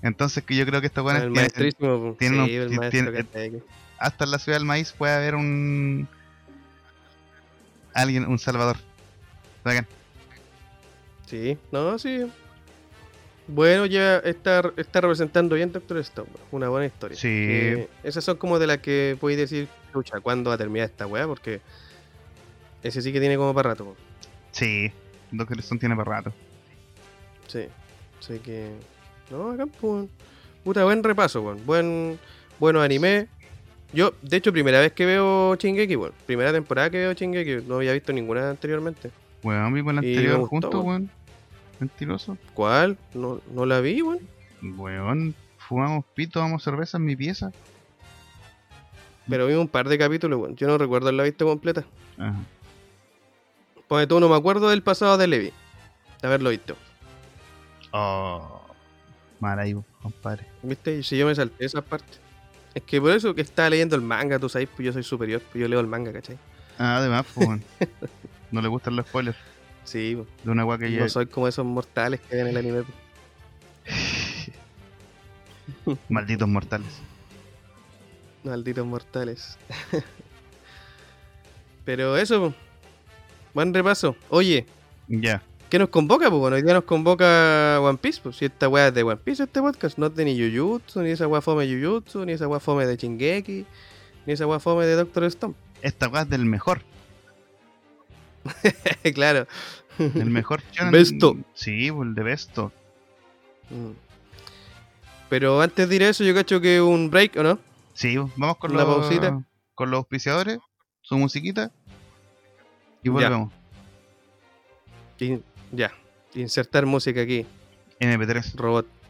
Entonces que yo creo que estos weones tienen- tienen sí, un- hasta en la ciudad del maíz puede haber un alguien, un salvador. Bacán. Sí, no, sí. Bueno, ya está, está representando bien Doctor Stone. Una buena historia. Sí. Eh, esas son como de las que podéis decir, escucha, ¿cuándo va a terminar esta weá? Porque ese sí que tiene como para rato. Sí, Doctor Stone tiene para rato. Sí. Así que. No, acá, pues. Puta, buen repaso, weón. Buen, bueno anime. Yo, de hecho, primera vez que veo Shingeki, weón. Primera temporada que veo Shingeki. No había visto ninguna anteriormente. Weón, vimos la Y me anterior gustó, juntos, weón. Mentiroso. ¿Cuál? No, no la vi, weón. Weón, fumamos pito, tomamos cerveza en mi pieza. Pero vi un par de capítulos, weón. Yo no recuerdo haberla visto completa. Ajá. Pues tú no me acuerdo del pasado de Levi. De haberlo visto. Oh, mal ahí, compadre. ¿Viste? Y si yo me salté esa parte. Es que por eso que estaba leyendo el manga, tú sabes, pues yo soy superior, pues yo leo el manga, ¿cachai? Ah, además, pues, no le gustan los spoilers Sí, pues, de una weá que ya. no soy como esos mortales que ven el anime. pues. Malditos mortales. Malditos mortales. Pero eso, pues. buen repaso. Oye, Ya. ¿Qué nos convoca? Pues bueno, hoy día nos convoca One Piece. Pues si esta weá es de One Piece, este podcast, no es de ni Jujutsu, ni esa weá fome de Jujutsu, ni esa weá fome de Shingeki, ni esa weá fome de Doctor Stone. Esta weá es del mejor. claro. El mejor shonen- Besto. Sí, pues el de Besto. Mm. Pero antes de ir a eso, yo cacho que un break, ¿o no? Sí, pues, vamos con los pausita. con los auspiciadores, su musiquita y volvemos. Ya. Insertar música aquí, MP3. robot.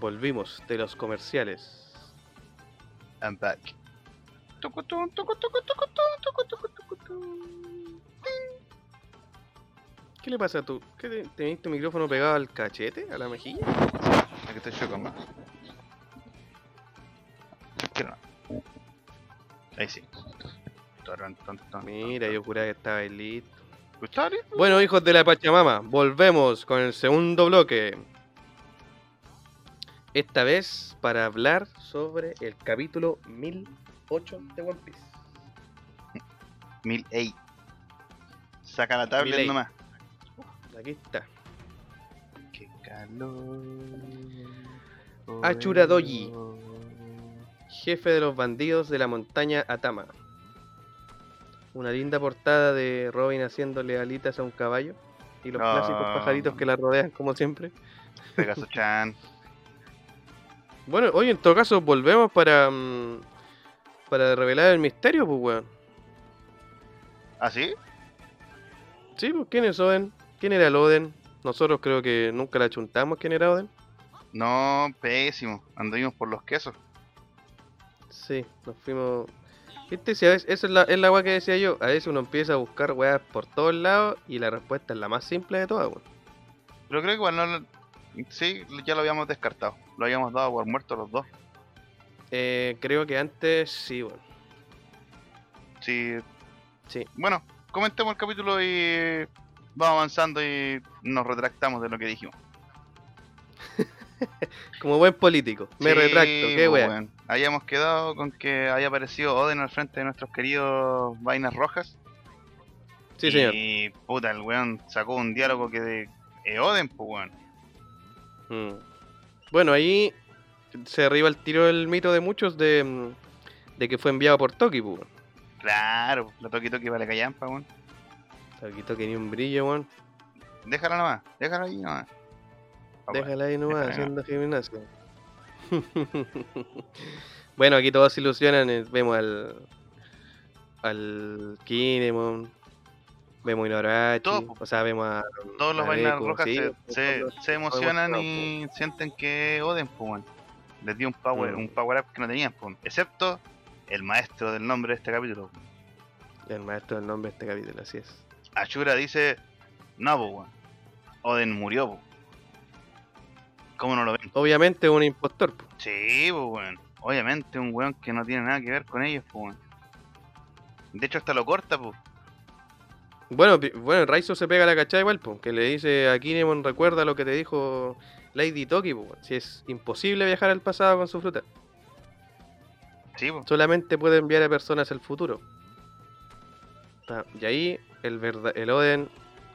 Volvimos de los comerciales. I'm back. ¿Qué le pasa a tú? ¿Qué te, tenés tu micrófono pegado al cachete? ¿A la mejilla? Aquí estoy yo con más. ¿Qué no? Ahí sí. Mira, yo juraba que estaba ahí listo. Bueno, hijos de la Pachamama, volvemos con el segundo bloque. Esta vez para hablar sobre el capítulo 1008 de One Piece. Mil ey. Saca la tablet 1008. nomás. Aquí está. Qué calor. Achuradoji. Jefe de los bandidos de la montaña Atama. Una linda portada de Robin haciéndole alitas a un caballo. Y los clásicos pajaritos que la rodean como siempre. Pegaso Chan. Bueno, hoy en todo caso volvemos para. mm, para revelar el misterio, pues, weón. ¿Ah, sí? Sí, pues, ¿quién es Oden? ¿Quién era el Oden? Nosotros creo que nunca la chuntamos quién era Oden. No, pésimo. Anduvimos por los quesos. Sí, nos fuimos. ¿Viste? Si a veces, eso es la, es la weá que decía yo. A veces uno empieza a buscar weas por todos lados y la respuesta es la más simple de todas, weón. Pero creo que igual no Sí, ya lo habíamos descartado. Lo habíamos dado por muerto los dos. Eh, creo que antes sí, weón. Sí. Sí. Bueno, comentemos el capítulo y vamos avanzando y nos retractamos de lo que dijimos. Como buen político. Me Sí, retracto, qué weón. Habíamos quedado con que había aparecido Oden al frente de nuestros queridos vainas rojas. Sí, señor. Y puta, el weón sacó un diálogo que de eh, Oden, pues weón. Mm. Bueno, ahí se derriba el tiro el mito de muchos de, mm, de que fue enviado por Toki, pues. Claro, la toqui toqui vale callampa, weón. Toki Toki ni un brillo, weón. Déjala nomás, déjala ahí nomás. Déjala ahí nomás déjala haciendo gimnasio. bueno, aquí todos se ilusionan. eh, Vemos al. al Kinemon. Vemos a Inuarashi. Todo. O sea, vemos a. Todos los a Deku, rojas sí, se, todos se, los- se emocionan y sienten que Oden, pues. Les dio un power, Mm. un power up que no tenían, pues. Excepto el maestro del nombre de este capítulo. El maestro del nombre de este capítulo, así es. Ashura dice, no, pues. Oden murió, pues. ¿Cómo no lo ven? Obviamente un impostor. po. Sí, pues weón. Obviamente un weón que no tiene nada que ver con ellos, pues. De hecho hasta lo corta, pues. Bueno, bueno, Raizo se pega la cachada igual, po, que le dice a Kinemon, recuerda lo que te dijo Lady Toki, po, si es imposible viajar al pasado con su fruta. Sí, pues. Solamente puede enviar a personas al futuro. Y ahí el, el Oden,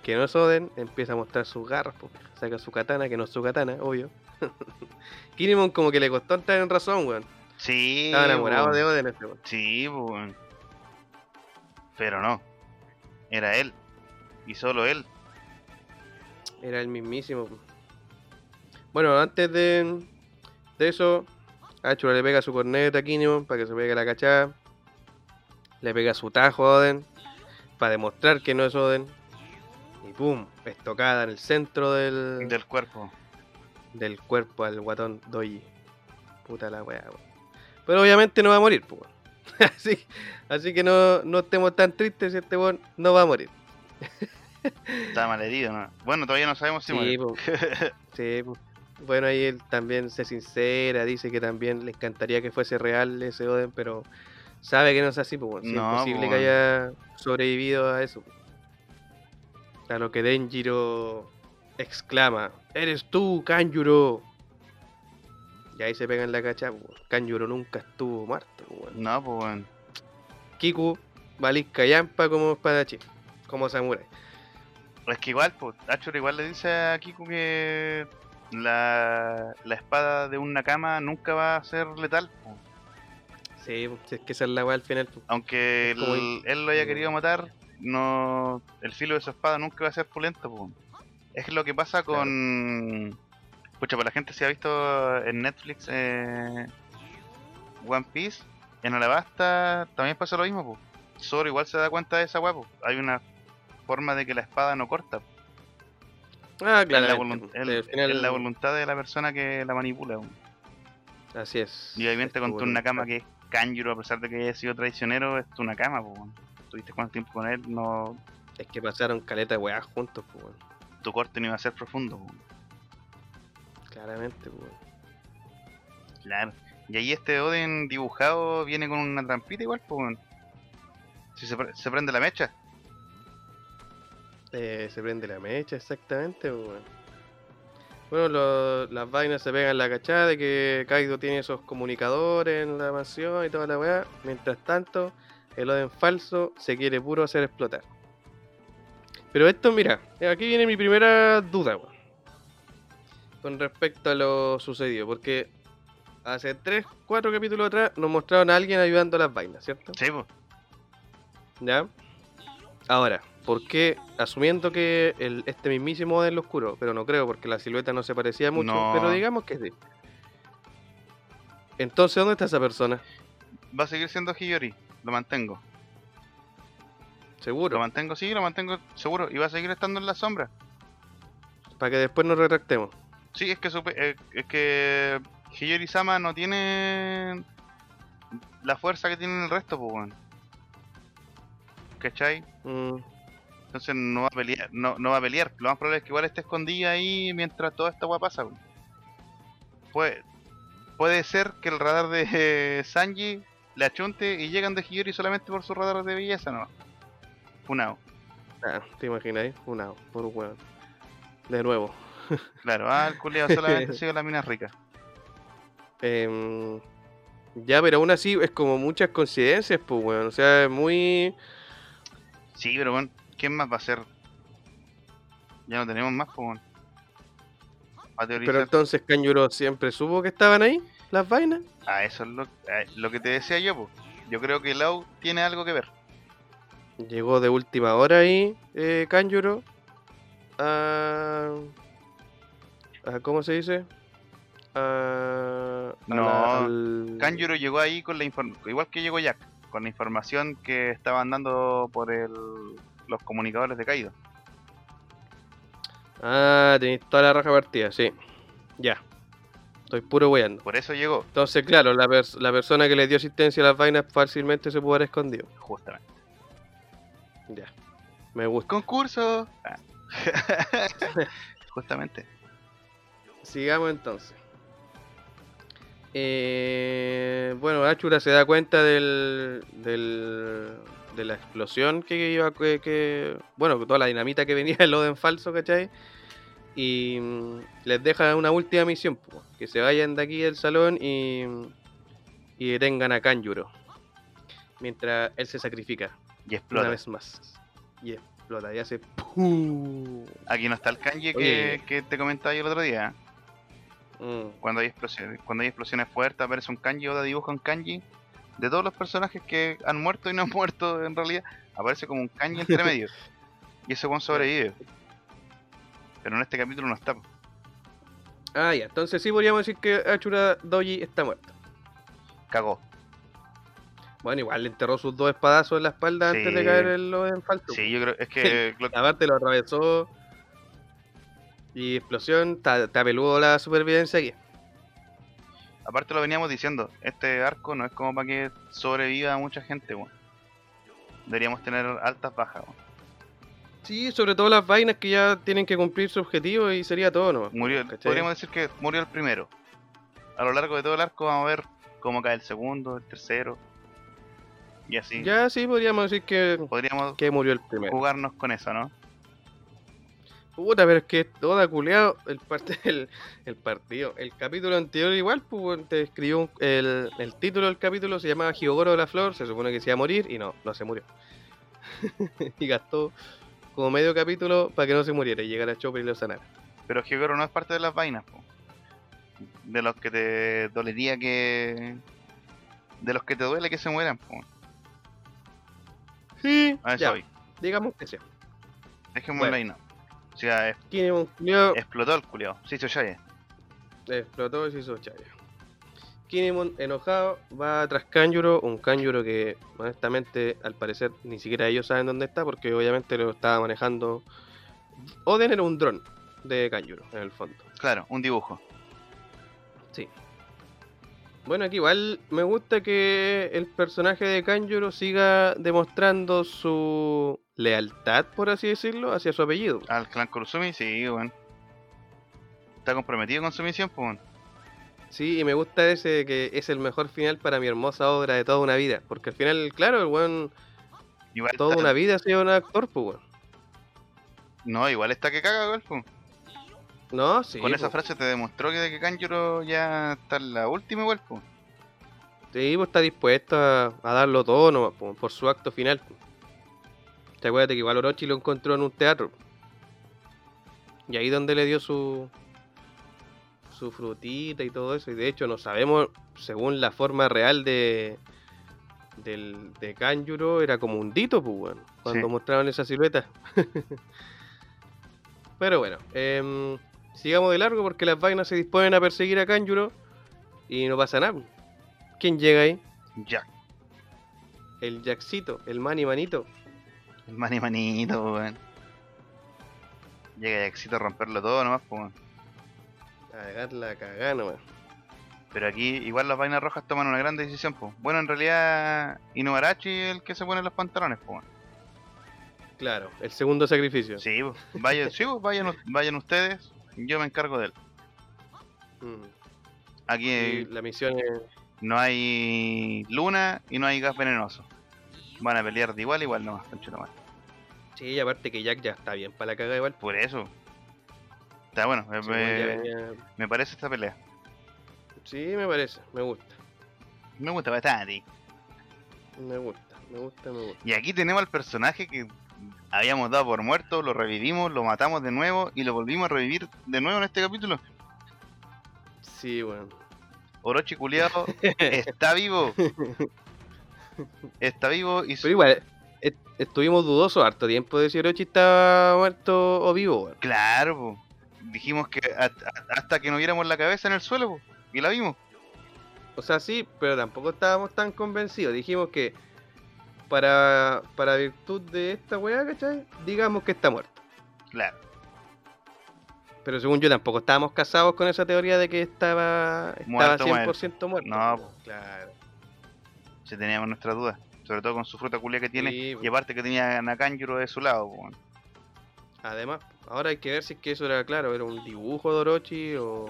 que no es Oden, empieza a mostrar sus garras, po, saca su katana, que no es su katana, obvio. Kinemon como que le costó entrar en razón, weón. Sí. Estaba enamorado de Oden este weón. Sí, pues weón. Pero no. Era él. Y solo él. Era el mismísimo. Bueno, antes de, de eso, Achura le pega su corneta a Kinemon para que se pegue la cachada. Le pega su tajo a Oden para demostrar que no es Oden. Y pum, estocada en el centro del, Del cuerpo. del cuerpo al guatón Doji. Puta la weá. Pero obviamente no va a morir, pues. así, así que no, no estemos tan tristes si este weón no va a morir. Estaba mal herido, ¿no? Bueno, todavía no sabemos si Sí, muere. po. Sí, po. bueno, ahí él también se sincera, dice que también le encantaría que fuese real ese Oden, pero sabe que no es así, pues, No, es imposible po, que haya sobrevivido a eso. A lo que Denjiro exclama, ¡Eres tú, Kanjuro! Y ahí se pegan la cacha, po. Kanjuro nunca estuvo muerto, weón. No, pues weón. Kiku, Malik Kayampa como espadachín, como samurai. Es que igual, pues, Ashura igual le dice a Kiku que la, la espada de un Nakama nunca va a ser letal. po. Sí, es que esa es la weá al final. po. Aunque él, lo haya querido matar, no el filo de su espada nunca va a ser pulento. po. Es lo que pasa Claro. Pucha, para la gente si ha visto en Netflix eh, One Piece, en Alabasta también pasa lo mismo. po. Zoro igual se da cuenta de esa guapo. Hay una forma de que la espada no corta. Ah, claro. es- es la voluntad de la persona que la manipula. po. Así es. Y obviamente con tu Nakama que es Kanjuro, a pesar de que haya sido traicionero, es tu Nakama. po. Tuviste cuánto tiempo con él, no Es que pasaron caleta de weas juntos, pues, tu corte no iba a ser profundo. po. Claramente, pues. weón. Claro. Y ahí este Oden dibujado viene con una trampita igual, pues. weón. Si se, pre- se prende la mecha. Eh, se prende la mecha, exactamente, pues, weón. Bueno, lo- las vainas se pegan la cachada de que Kaido tiene esos comunicadores en la mansión y toda la weá. Mientras tanto, el Oden falso se quiere puro hacer explotar. Pero esto, mira, aquí viene mi primera duda, weón. Con respecto a lo sucedido, porque hace 3, 4 capítulos atrás nos mostraron a alguien ayudando a las vainas, ¿cierto? Sí, pues. ¿Ya? Ahora, ¿por qué, asumiendo que el, este mismísimo Oden lo oscuro, pero no creo porque la silueta no se parecía mucho, No. pero digamos que sí. Entonces, ¿dónde está esa persona? Va a seguir siendo Hiyori, lo mantengo. Lo Seguro. mantengo, sí, lo mantengo seguro. Y va a seguir estando en la sombra. Para que después nos retractemos. Sí, es que supe- eh, es que Hiyori Sama no tiene la fuerza que tiene el resto, pues weón. ¿Cachai? Mm, Entonces no va a pelear, no, no va a pelear. Lo más probable es que igual esté escondida ahí mientras toda esta weá pasa. weón. Puede, puede ser que el radar de eh, Sanji le achunte y llegan de Hiyori solamente por su radar de belleza, no. Funao. ah, ¿Te imagináis? Una, por un hueón. De nuevo. Claro, ah, el culiao solamente sigue la mina rica. Em, ya, pero aún así es como muchas coincidencias, pues, weón. O sea, es muy. Sí, pero bueno, ¿quién más va a ser? Ya no tenemos más, pues bueno. Pero entonces Kanjuro siempre supo que estaban ahí, las vainas. Ah, eso es lo, ah, lo que te decía yo, pues. Yo creo que Lau tiene algo que ver. Llegó de última hora ahí, eh, Kanjuro. A... ¿Cómo se dice? A No, al- Kanjuro llegó ahí con la información, igual que llegó Jack, con la información que estaban dando por el, los comunicadores de Kaido. Ah, tenéis toda la raja partida, sí. Ya. Estoy puro weyando. Por eso llegó, Entonces, claro, la, pers- la persona que le dio asistencia a las vainas fácilmente se pudo haber escondido. justamente. Ya. Me gusta. ¡Concurso! Ah. justamente. Sigamos entonces. Eh, bueno, Achura se da cuenta del, del- de la explosión que iba que, que- bueno, toda la dinamita que venía del Oden falso, ¿cachai? Y mm, les deja una última misión, que se vayan de aquí del salón y, y detengan a Kanjuro. Mientras él se sacrifica Y una explota. vez más. Y explota y hace ¡pum! Aquí no está el kanji que, que te comentaba yo el otro día. Mm. Cuando hay explosiones, cuando hay explosiones fuertes, aparece un kanji o da dibujo en kanji. De todos los personajes que han muerto y no han muerto en realidad, aparece como un kanji entre medio. y ese one sobrevive. Pero en este capítulo no está. Ah, ya. Entonces sí podríamos decir que Achura Doji está muerto. Cagó. Bueno, igual le enterró sus dos espadazos en la espalda antes de caer en lo en falto. Sí, yo creo, es que lo- Aparte lo atravesó. Y explosión, está está peludo la supervivencia aquí. aparte lo veníamos diciendo, este arco no es como para que sobreviva mucha gente, weón. Deberíamos tener altas bajas, weón. Sí, sobre todo las vainas que ya tienen que cumplir su objetivo y sería todo, ¿no? Murió, ¿Cachai? podríamos decir que murió el primero. A lo largo de todo el arco vamos a ver cómo cae el segundo, el tercero. Y así. Ya sí podríamos decir que, Podríamos que murió el primero. jugarnos con eso, ¿no? Puta, pero es que toda culeado el, parte, el, el partido. El capítulo anterior igual, pues te escribió un- el, el título del capítulo, se llamaba Hyogoro de la Flor, se supone que se iba a morir y no, no se murió. y gastó como medio capítulo para que no se muriera y llegara Chopper y lo sanara. Pero Hyogoro no es parte de las vainas, po. De los que te dolería que. De los que te duele que se mueran, po. Sí, A eso ya, digamos que sí. Dejémoslo Bueno. ahí, no. O sea, es- Kinemon culiao explotó el culiao. Se ya. explotó y se hizo chaya. Kinemon enojado va tras Kanjuro, un Kanjuro que honestamente al parecer ni siquiera ellos saben dónde está porque obviamente lo estaba manejando. Oden era un dron de Kanjuro en el fondo. Claro, un dibujo. Sí. Bueno, aquí igual me gusta que el personaje de Kanjuro siga demostrando su lealtad, por así decirlo, hacia su apellido. Al clan Kurosumi, sí, weón. Está comprometido con su misión, pues. Sí, y me gusta ese que es el mejor final para mi hermosa obra de toda una vida. Porque al final, claro, el weón Igual toda está- una vida ha sido un actor, pues weón. No, igual está que caga, weón. po. No, sí. Con esa po. frase te demostró que de que Kanjuro ya está en la última igual, po. Sí, pues está dispuesto a, a darlo todo nomás, po, por su acto final. po. Te acuerdas que igual Orochi lo encontró en un teatro. Y ahí donde le dio su su frutita y todo eso. Y de hecho no sabemos, según la forma real de del, de Kanjuro, era como un dito, pues weón, cuando Sí. mostraban esa silueta. Pero bueno, em, sigamos de largo porque las vainas se disponen a perseguir a Kanjuro y no pasa nada. ¿Quién llega ahí? Jack. El Jackcito, el Mani Manito. El mani manito, weón. Llega Jackcito a romperlo todo nomás, pues. dejar la cagada nomás. Pero aquí igual las vainas rojas toman una gran decisión, pues. Bueno, en realidad Inubarachi es el que se pone los pantalones, pues. Claro, el segundo sacrificio. Sí, pues. Vayan, sí, pues, vayan, vayan ustedes, yo me encargo de él. Mm. Aquí Y la misión es. no hay luna y no hay gas venenoso. Van a pelear de igual igual nomás, madre. Sí, y aparte que Jack ya está bien para la cagada igual. Por eso. Está bueno, Sí, ya me parece esta pelea. Sí, me parece, me gusta. Me gusta bastante. Me gusta, me gusta, me gusta. Y aquí tenemos al personaje que habíamos dado por muerto, lo revivimos, lo matamos de nuevo y lo volvimos a revivir de nuevo en este capítulo. Sí, bueno. Orochi culiado está vivo. Está vivo y Pero igual, est- estuvimos dudosos harto tiempo de si Orochi estaba muerto o vivo. Claro, po. dijimos que hasta, hasta que no viéramos la cabeza en el suelo po, y la vimos. O sea, sí, pero tampoco estábamos tan convencidos. Dijimos que para, para virtud de esta weá, ¿cachai? Digamos que está muerto. Claro. Pero según yo tampoco estábamos casados con esa teoría de que estaba, estaba Muerto, 100% muerto. No, po. claro. Si teníamos nuestras dudas. Sobre todo con su fruta culia que tiene. Sí, po. y aparte que tenía Nakanjuro de su lado. po. Además, ahora hay que ver si es que eso era claro, era un dibujo de Orochi o...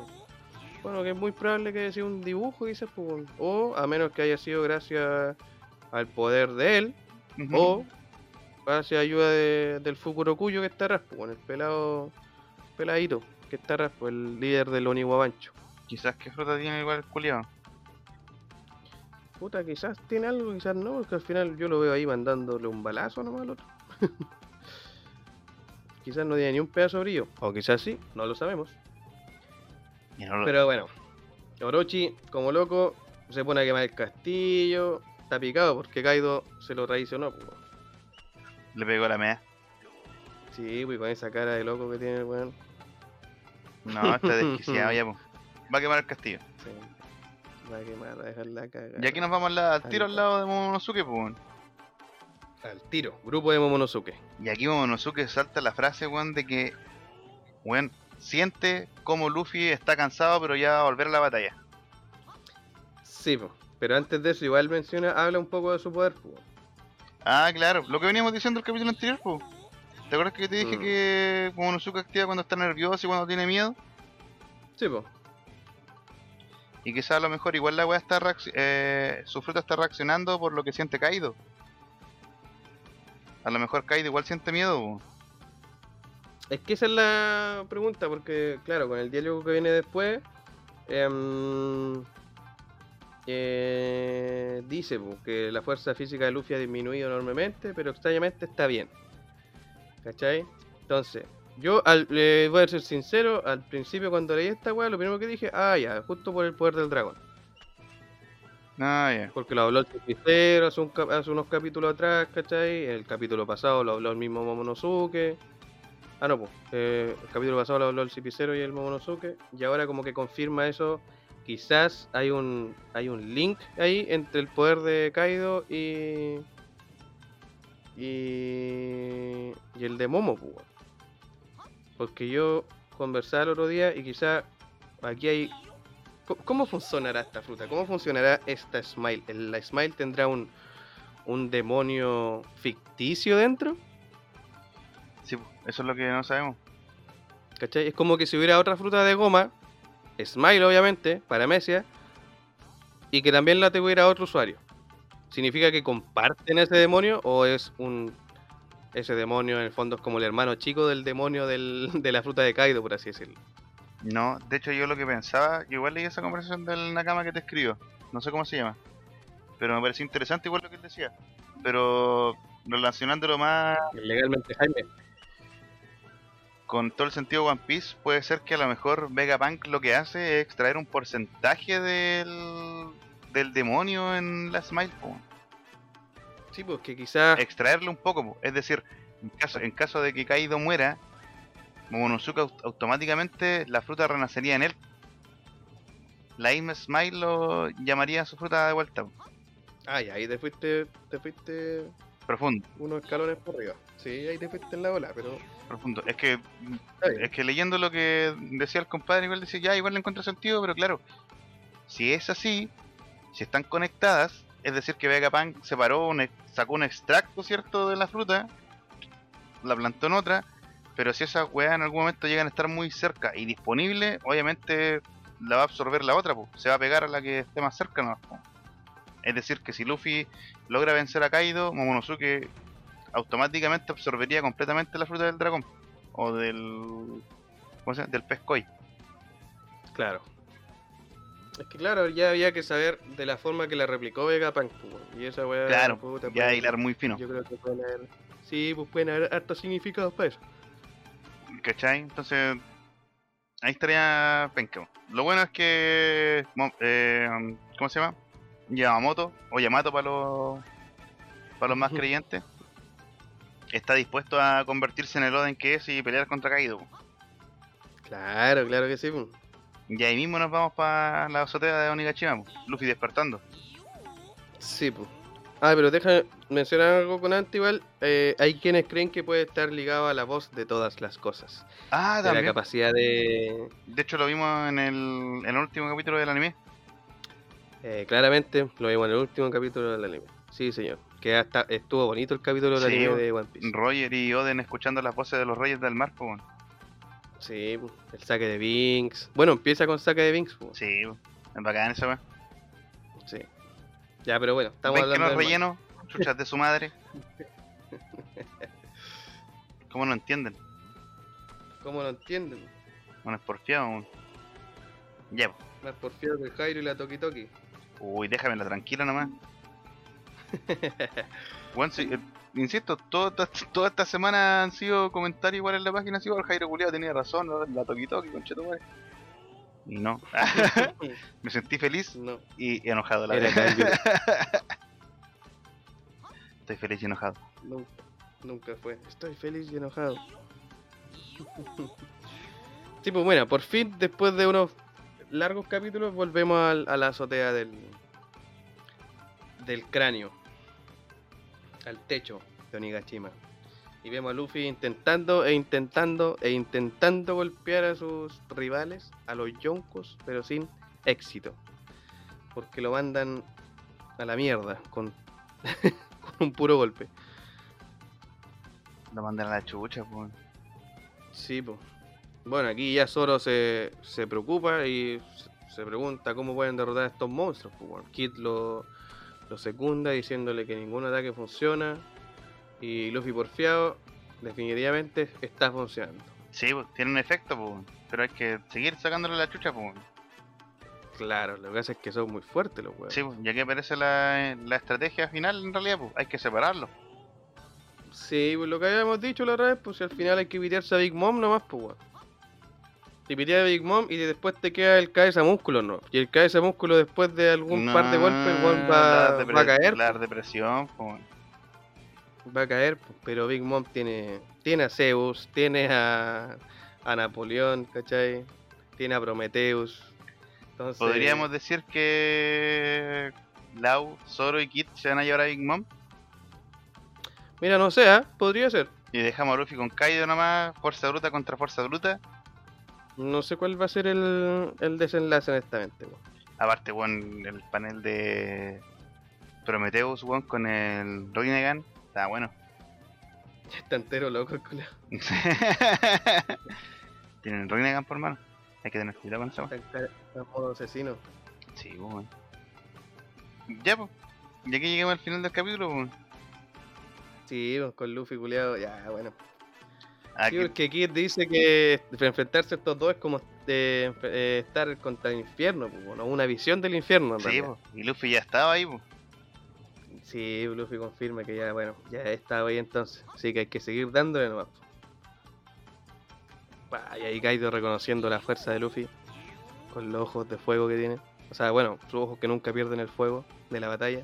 Bueno, que es muy probable que haya sido un dibujo quizás, pues, o a menos que haya sido gracias al poder de él, o gracias a ayuda de- del Fukurokuyo que está raspo, con el pelado peladito que está raspo, el líder del Oniwabancho. Quizás que fruta tiene igual el culiado. Puta, quizás tiene algo, quizás no, porque al final yo lo veo ahí mandándole un balazo nomás al otro. quizás no tiene ni un pedazo de brillo, o quizás sí, no lo sabemos. Y no lo- Pero bueno, Orochi, como loco, se pone a quemar el castillo. Está picado porque Kaido se lo traicionó. pues. Le pegó la media. Sí, pues con esa cara de loco que tiene el weón. No, está desquiciado ya, po. Va a quemar el castillo. Sí. Va a quemar, va a dejar la cagada. Y aquí nos vamos al, la- al tiro al lado de Momonosuke, pues. Al tiro, grupo de Momonosuke. Y aquí Momonosuke salta la frase, weón, de que, weón, siente como Luffy está cansado, pero ya va a volver a la batalla. Sí, pues. Pero antes de eso, igual menciona, habla un poco de su poder. pues. Ah, claro, lo que veníamos diciendo el capítulo anterior, pues. ¿Te acuerdas que te dije Mm. que Momonosuke activa cuando está nervioso y cuando tiene miedo? Sí, pues. Y quizás a lo mejor igual la weá está eh, su fruta está reaccionando por lo que siente Kaido. A lo mejor Kaido igual siente miedo. Es que esa es la pregunta, porque claro, con el diálogo que viene después, em, eh, dice que la fuerza física de Luffy ha disminuido enormemente, pero extrañamente está bien. ¿Cachai? Entonces, yo al, eh, voy a ser sincero, al principio cuando leí esta weá, lo primero que dije, ah ya, justo por el poder del dragón. Ah, ya. Porque lo habló el Chupicero hace, un hace unos capítulos atrás, ¿cachai? El capítulo pasado lo habló el mismo Momonosuke. Ah, no, pues. el capítulo pasado lo habló el Cipicero y el Momonosuke. Y ahora como que confirma eso. Quizás hay un hay un link ahí entre el poder de Kaido y... Y, y el de Momo, pues. Porque yo conversaba el otro día y quizás aquí hay ¿Cómo- ¿Cómo funcionará esta fruta? ¿Cómo funcionará esta Smile? ¿El- ¿La Smile tendrá un, un demonio ficticio dentro? Sí, eso es lo que no sabemos. ¿Cachai? Es como que si hubiera otra fruta de goma, Smile obviamente, para Mesia, y que también la tuviera otro usuario. ¿Significa que comparten ese demonio o es un... Ese demonio en el fondo es como el hermano chico del demonio del- de la fruta de Kaido, por así decirlo. No, de hecho yo lo que pensaba, yo igual leí esa conversación del Nakama que te escribió, no sé cómo se llama, pero me pareció interesante igual lo que él decía, pero relacionándolo más Legalmente, Jaime. con todo el sentido de One Piece, puede ser que a lo mejor Vegapunk lo que hace es extraer un porcentaje del, del demonio en la Smile. Sí, pues que quizás... extraerle un poco, po. es decir, en caso, en caso de que Kaido muera, Momonosuke au- automáticamente la fruta renacería en él. la misma Smile lo llamaría a su fruta de vuelta. po. Ah, y ahí te fuiste, te fuiste Profundo, unos escalones por arriba. Sí, ahí te fuiste en la ola, pero profundo. Es que. Es que leyendo lo que decía el compadre, igual decía, ya, igual le encuentra sentido, pero claro, si es así, si están conectadas, es decir, que Vegapunk separó, un, sacó un extracto, ¿cierto?, de la fruta, la plantó en otra, pero si esas weas en algún momento llegan a estar muy cerca y disponible, obviamente la va a absorber la otra, po. se va a pegar a la que esté más cerca, ¿no? Es decir, que si Luffy logra vencer a Kaido, Momonosuke automáticamente absorbería completamente la fruta del dragón o del ¿cómo se del pez koi. Claro. Es que claro, ya había que saber de la forma que la replicó Vegapunk. Y esa weá. Claro, puta, ya puede- hilar muy fino, Yo creo que pueden haber. Sí, pues pueden haber hartos significados para eso. ¿cachai? Entonces ahí estaría penca. Lo bueno es que eh, ¿cómo se llama? Yamamoto o Yamato para los para los más creyentes está dispuesto a convertirse en el Oden que es y pelear contra Kaido. Claro, claro que sí. Pues. Y ahí mismo nos vamos para la azotea de Onigashima. Luffy despertando. Sí, pues. Ah, pero deja mencionar algo con Anti igual. eh, hay quienes creen que puede estar ligado a la voz de todas las cosas. Ah, De la también. capacidad de. De hecho lo vimos en el, en el último capítulo del anime. eh, claramente, lo vimos en el último capítulo del anime. Sí, señor. Que hasta estuvo bonito el capítulo del Sí, anime de One Piece. Roger y Oden escuchando las voces de los reyes del mar, weón. Sí, pues, el saque de Binks. Bueno, empieza con saque de Binks. pues. Sí, po. es bacán esa weón. Sí. Ya, pero bueno, estamos ¿Ven que hablando no es relleno? Chuchas de su madre. ¿Cómo no entienden? ¿Cómo lo entienden? Bueno, es porfiado. weón. Ya, po. Porfiado que el Jairo y la Toki Toki. Uy, déjamela tranquila nomás. Bueno, sí, eh, insisto, toda esta, toda esta semana han sido comentarios igual en la página, así, "Oh, el Jairo Culeado tenía razón, ¿no? la toqui toqui, conchetumare. Y no, me sentí feliz no, y enojado a la era vez. cambio. Estoy feliz y enojado. nunca, nunca fue. Estoy feliz y enojado. Pues bueno, por fin, después de unos largos capítulos, volvemos al- a la azotea del, del cráneo, al techo de Onigashima. Y vemos a Luffy intentando e intentando e intentando golpear a sus rivales, a los Yonkos, pero sin éxito. Porque lo mandan a la mierda con, con un puro golpe. Lo mandan a la chucha, pues. Sí, pues. Bueno, aquí ya Zoro se, se preocupa y se, pregunta cómo pueden derrotar a estos monstruos. Pues, Kid lo, lo secunda diciéndole que ningún ataque funciona. Y Luffy porfiado definitivamente está funcionando. Sí, pues, tiene un efecto, pues. Pero hay que seguir sacándole la chucha, pues. Claro, lo que pasa es que son muy fuertes los huevos. Sí, pues, ya que aparece la, la estrategia final, en realidad, pues, hay que separarlo. Sí, pues lo que habíamos dicho la otra vez, pues si al final hay que pitearse a Big Mom nomás, pues weón. Te piteas a Big Mom y después te queda el cabeza músculo, ¿no? Y el cabeza músculo después de algún par de golpes, va, va a caer. La depresión. Va a caer, pero Big Mom tiene, tiene a Zeus, tiene a, a Napoleón, ¿cachai? Tiene a Prometheus. Entonces, Podríamos decir que Lau, Zoro y Kid se van a llevar a Big Mom Mira, no sé, ¿ah? podría ser. y dejamos a Luffy con Kaido nomás, fuerza bruta contra fuerza bruta. No sé cuál va a ser el, el desenlace, honestamente, weón. Aparte, weón, el panel de Prometheus, weón, con el Rinnegan, está bueno. Está entero loco el culiao. Tienen el Rinnegan por mano. Hay que tener cuidado con eso. Está modo asesino. Sí, weón. Ya, pues. Ya que llegamos al final del capítulo, weón. Sí, con Luffy culiado, ya, bueno. Aquí- Sí, porque Kid dice que enfrentarse a estos dos es como eh, eh, estar contra el infierno, pues, bueno, una visión del infierno. en sí, realidad. pues. Y Luffy ya estaba ahí, pues. Sí, Luffy confirma que ya, bueno, ya estaba ahí entonces. Así que hay que seguir dándole nomás. Pa, Y ahí Kaido reconociendo la fuerza de Luffy con los ojos de fuego que tiene. O sea, bueno, sus ojos que nunca pierden el fuego de la batalla.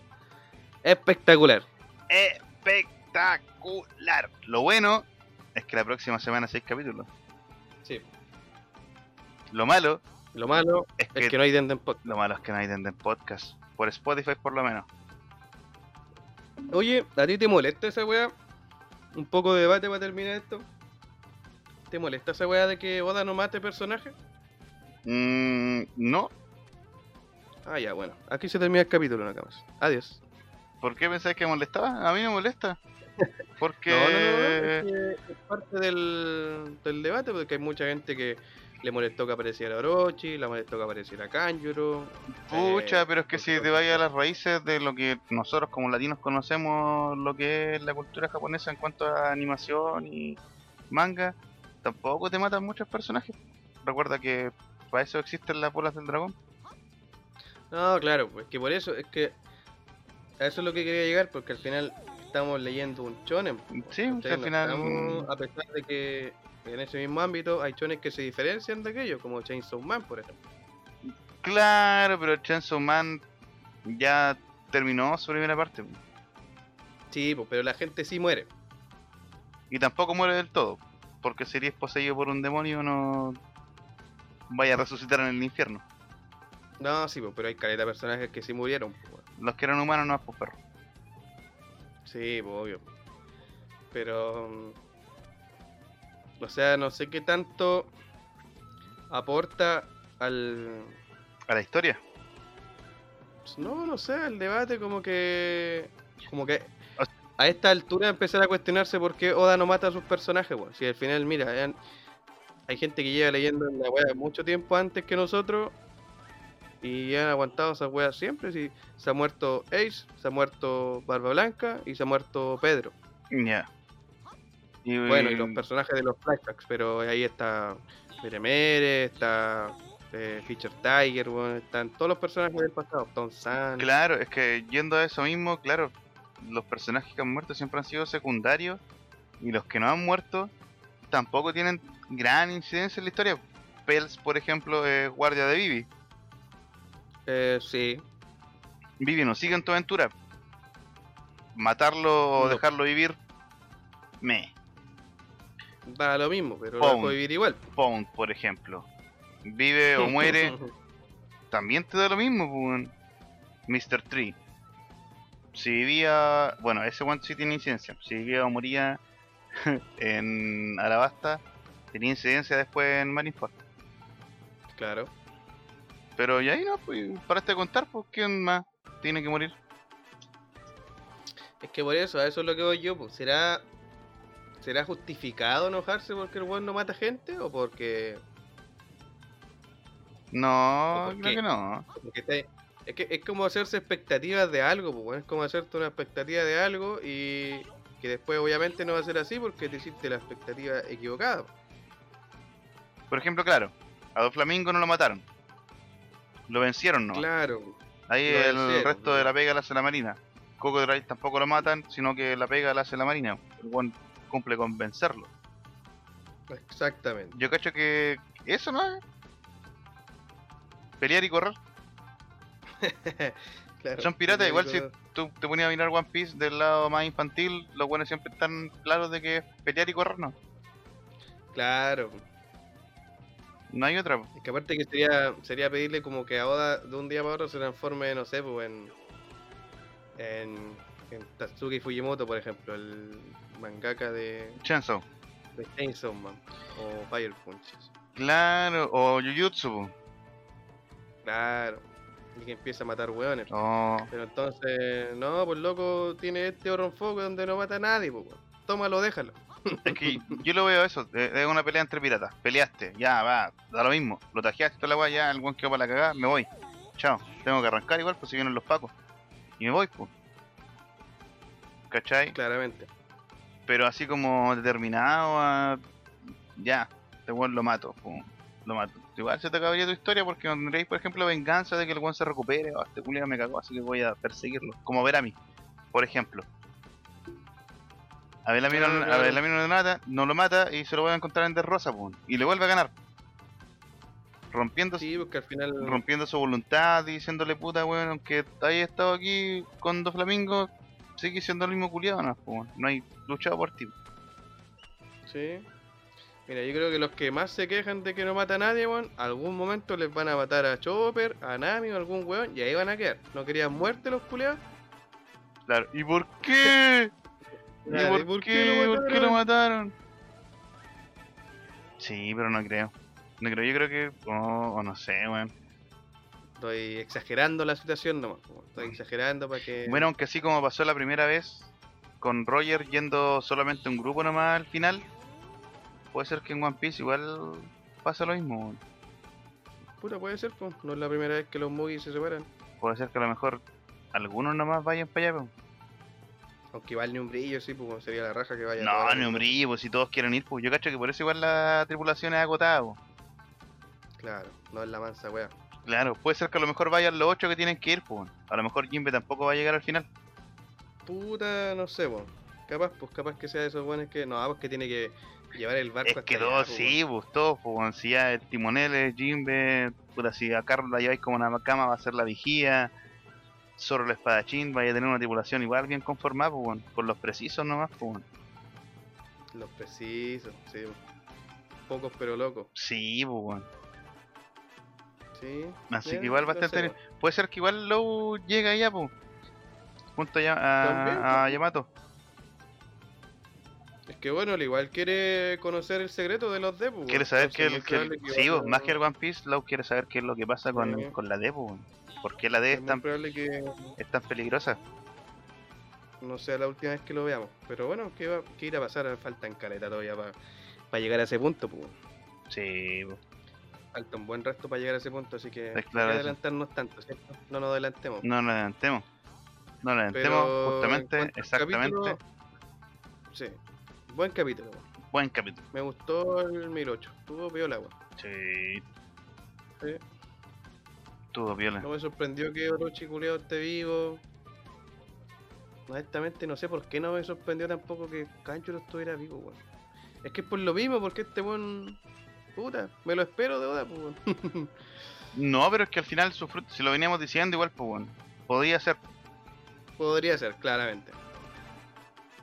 Espectacular. Espectacular. Lo bueno es que la próxima semana seis capítulos. Sí. Lo malo Lo malo Es es que no hay Denden Podcast. lo malo es que no hay Denden Podcast. Por Spotify por lo menos. Oye, ¿a ti te molesta esa weá? Un poco de debate para terminar esto. ¿Te molesta esa weá de que Oda no mate personajes? Mm, no. Ah, ya, bueno. Aquí se termina el capítulo, nada más. Adiós. ¿Por qué pensáis que molestaba? A mí no me molesta. Porque... No, no, no, es, que es parte del, del debate, porque hay mucha gente que le molestó que apareciera Orochi, le molestó que apareciera Kanjuro. Pucha, eh, pero es que si te vayas a las raíces de lo que nosotros como latinos conocemos, lo que es la cultura japonesa en cuanto a animación y manga, tampoco te matan muchos personajes. Recuerda que para eso existen las bolas del dragón. No, claro, pues que por eso, es que a eso es lo que quería llegar, porque al final estamos leyendo un shonen. pues, Sí, al final- estamos- a pesar de que en ese mismo ámbito hay shonen que se diferencian de aquellos, como Chainsaw Man, por ejemplo. Claro, pero Chainsaw Man ya terminó su primera parte. Sí, pues, pero la gente sí muere. Y tampoco muere del todo. Porque si eres poseído por un demonio no vaya a resucitar en el infierno. No, sí, pues, pero hay caleta de personajes que sí murieron. pues. Los que eran humanos no es por perro. Sí, pues, obvio. Pero. mm, O sea, no sé qué tanto aporta al. A la historia. No, no sé, al debate como que. Como que. A esta altura empezar a cuestionarse por qué Oda no mata a sus personajes, weón. Si al final, mira, hay gente que lleva leyendo la wea mucho tiempo antes que nosotros. Y han aguantado esas weas siempre. Si se ha muerto Ace, se ha muerto Barba Blanca y se ha muerto Pedro. Ya. Y, Bueno, y los personajes de los flashbacks, pero ahí está Meremere, está eh, Fisher Tiger, bueno, están todos los personajes del pasado, Tom San. Claro, es que yendo a eso mismo, claro, los personajes que han muerto siempre han sido secundarios y los que no han muerto tampoco tienen gran incidencia en la historia. Pels, por ejemplo, es guardia de Vivi. Eh, sí, Vivi no sigue en tu aventura. Matarlo o No. dejarlo vivir, me. da lo mismo, pero lo Pound. dejo vivir igual. Pound, por ejemplo. Vive o muere, también te da lo mismo, pues, Mr. Tree. Si vivía, bueno, ese one sí tiene incidencia. Si vivía o moría en Alabasta, tenía incidencia después en Marineford. claro. Pero ya ahí no, pues, paraste de contar, pues, ¿quién más tiene que morir? Es que por eso, a eso es lo que voy yo, pues, ¿será, ¿será justificado enojarse porque el weón no mata gente o porque No, ¿Por creo que no. Está- es que es como hacerse expectativas de algo, pues, bueno, es como hacerte una expectativa de algo y que después obviamente no va a ser así porque te hiciste la expectativa equivocada. Por ejemplo, claro, a Dos Flamingo no lo mataron. Lo vencieron, ¿no? Claro, Ahí el vencieron, resto de la pega la hace la marina. Cocodrile tampoco lo matan, sino que la pega la hace la marina. El buen cumple con vencerlo. exactamente. Yo cacho que eso no es. Pelear y correr. Claro, Son piratas, igual si tú te ponías a mirar One Piece del lado más infantil, los buenos siempre están claros de que pelear y correr, no. Claro, No hay otra. es que aparte que sería, sería pedirle como que a Oda de un día para otro se transforme, no sé, pues en, en, en Tatsuki Fujimoto, por ejemplo, el mangaka de, Chainsaw. de Chainsaw Man o Fire Punches. Claro, o Jujutsu. Claro, y que empieza a matar hueones. O Pero entonces, no, pues loco, tiene este oro en foco donde no mata a nadie, pues. Tómalo, déjalo. Es que yo lo veo eso, es es una pelea entre piratas. Peleaste, ya va, da lo mismo. Lo tajeaste toda la weá, ya el buen quedó para la cagada, me voy. Chao, tengo que arrancar igual, pues si vienen los pacos. Y me voy, pues. ¿Cachai? Claramente. Pero así como determinado a. Ya, este weón lo mato, pum, lo mato. Igual se te acabaría tu historia porque tendréis, por ejemplo, venganza de que el weón se recupere. O este culiao me cagó, así que voy a perseguirlo. Como ver a mí, por ejemplo. A Belamino, Claro, a claro. Belamino no lo mata, no lo mata y se lo voy a encontrar en Rosa, pum, y le vuelve a ganar. Rompiendo, Sí, porque al final. rompiendo su voluntad, diciéndole puta, weón, aunque hayas estado aquí con dos flamingos, sigue siendo el mismo culiado, no, no hay luchado por ti. Sí. Mira, yo creo que los que más se quejan de que no mata a nadie, weón, algún momento les van a matar a Chopper, a Nami o algún weón, y ahí van a quedar. ¿No querían muerte los culeados? Claro. ¿Y por qué? ¿Y por, qué? ¿Por qué lo mataron? Sí, pero no creo. No creo, yo creo que. Oh, o no sé, weón. Estoy exagerando la situación nomás. Estoy exagerando para que. Bueno, aunque así como pasó la primera vez con Roger yendo solamente un grupo nomás al final, puede ser que en One Piece igual pasa lo mismo. weón. Puta, puede ser, pues. No es la primera vez que los Mugis se separan. Puede ser que a lo mejor algunos nomás vayan para allá. po. Aunque igual ni un brillo, sí, pues sería la raja que vaya. No, ni un brillo, pues si todos quieren ir, pues yo cacho que por eso igual la tripulación es agotada. po. Claro, no es la mansa, weá. Claro, puede ser que a lo mejor vayan los ocho que tienen que ir, pues. A lo mejor Jimbe tampoco va a llegar al final. Puta, no sé, pues. Capaz, pues capaz que sea de esos buenos que. No, pues que tiene que llevar el barco Es hasta que allá, todos, pues, sí, pues todos, pues si ya el timonel es Jimbe, puta, si a Carlos la lleváis como una cama va a ser la vigía, Zorro el espadachín, vaya a tener una tripulación igual bien conformada, pues weón, con los precisos nomás, pues weón. Los precisos, sí. Pocos pero locos, Sí, pues weón. sí. Así que igual va estar sé. Puede ser que igual Low llegue allá, pues. Junto a, pues. Yamato. Es que bueno, al igual quiere conocer el secreto de los D, pues, Quiere saber Entonces, que, sí, pues, más que el One Piece, Low quiere saber qué es lo que pasa con, Sí. con la D, weón. ¿Por qué la D Es es tan, probable que es tan peligrosa? no sea la última vez que lo veamos. Pero bueno, ¿qué, va, qué irá a pasar? Falta en caleta todavía para llegar a ese punto, pues. Sí, pues. Falta un buen resto para llegar a ese punto, así que Es claro eso. adelantarnos tanto, ¿cierto? No nos adelantemos. No nos adelantemos. No nos adelantemos, Pero justamente, exactamente. capítulo, Sí, buen capítulo. Buen capítulo. Me gustó el 1008, tuvo piola, weón. Sí. Sí. Viola. No me sorprendió que Orochi culiao esté vivo. Honestamente no sé por qué no me sorprendió tampoco que Kanchuro estuviera vivo, weón. Es que es por lo mismo, porque este weón. Puta, me lo espero de Oda, pues, weón. No, pero es que al final su fruto, si lo veníamos diciendo, igual, pues bueno. Podría ser. Podría ser, claramente.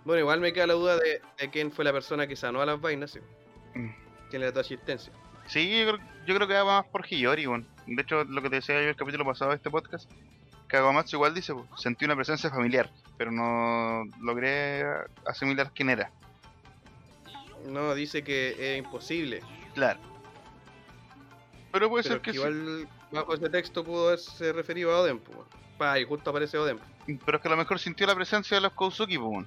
Bueno, igual me queda la duda de, de quién fue la persona que sanó a las vainas, sí. Mm. ¿Quién le da asistencia? Sí, yo creo, yo creo que va más por Hiyori, bueno. De hecho, lo que te decía yo el capítulo pasado de este podcast, Kagamatsu igual dice, sentí una presencia familiar, pero no logré asimilar quién era. No, dice que es imposible. Claro. Pero puede Pero ser que, que igual bajo ese texto pudo haberse referido a Oden, pues. Pa, y justo aparece Oden. Pero es que a lo mejor sintió la presencia de los Kousuki, pues.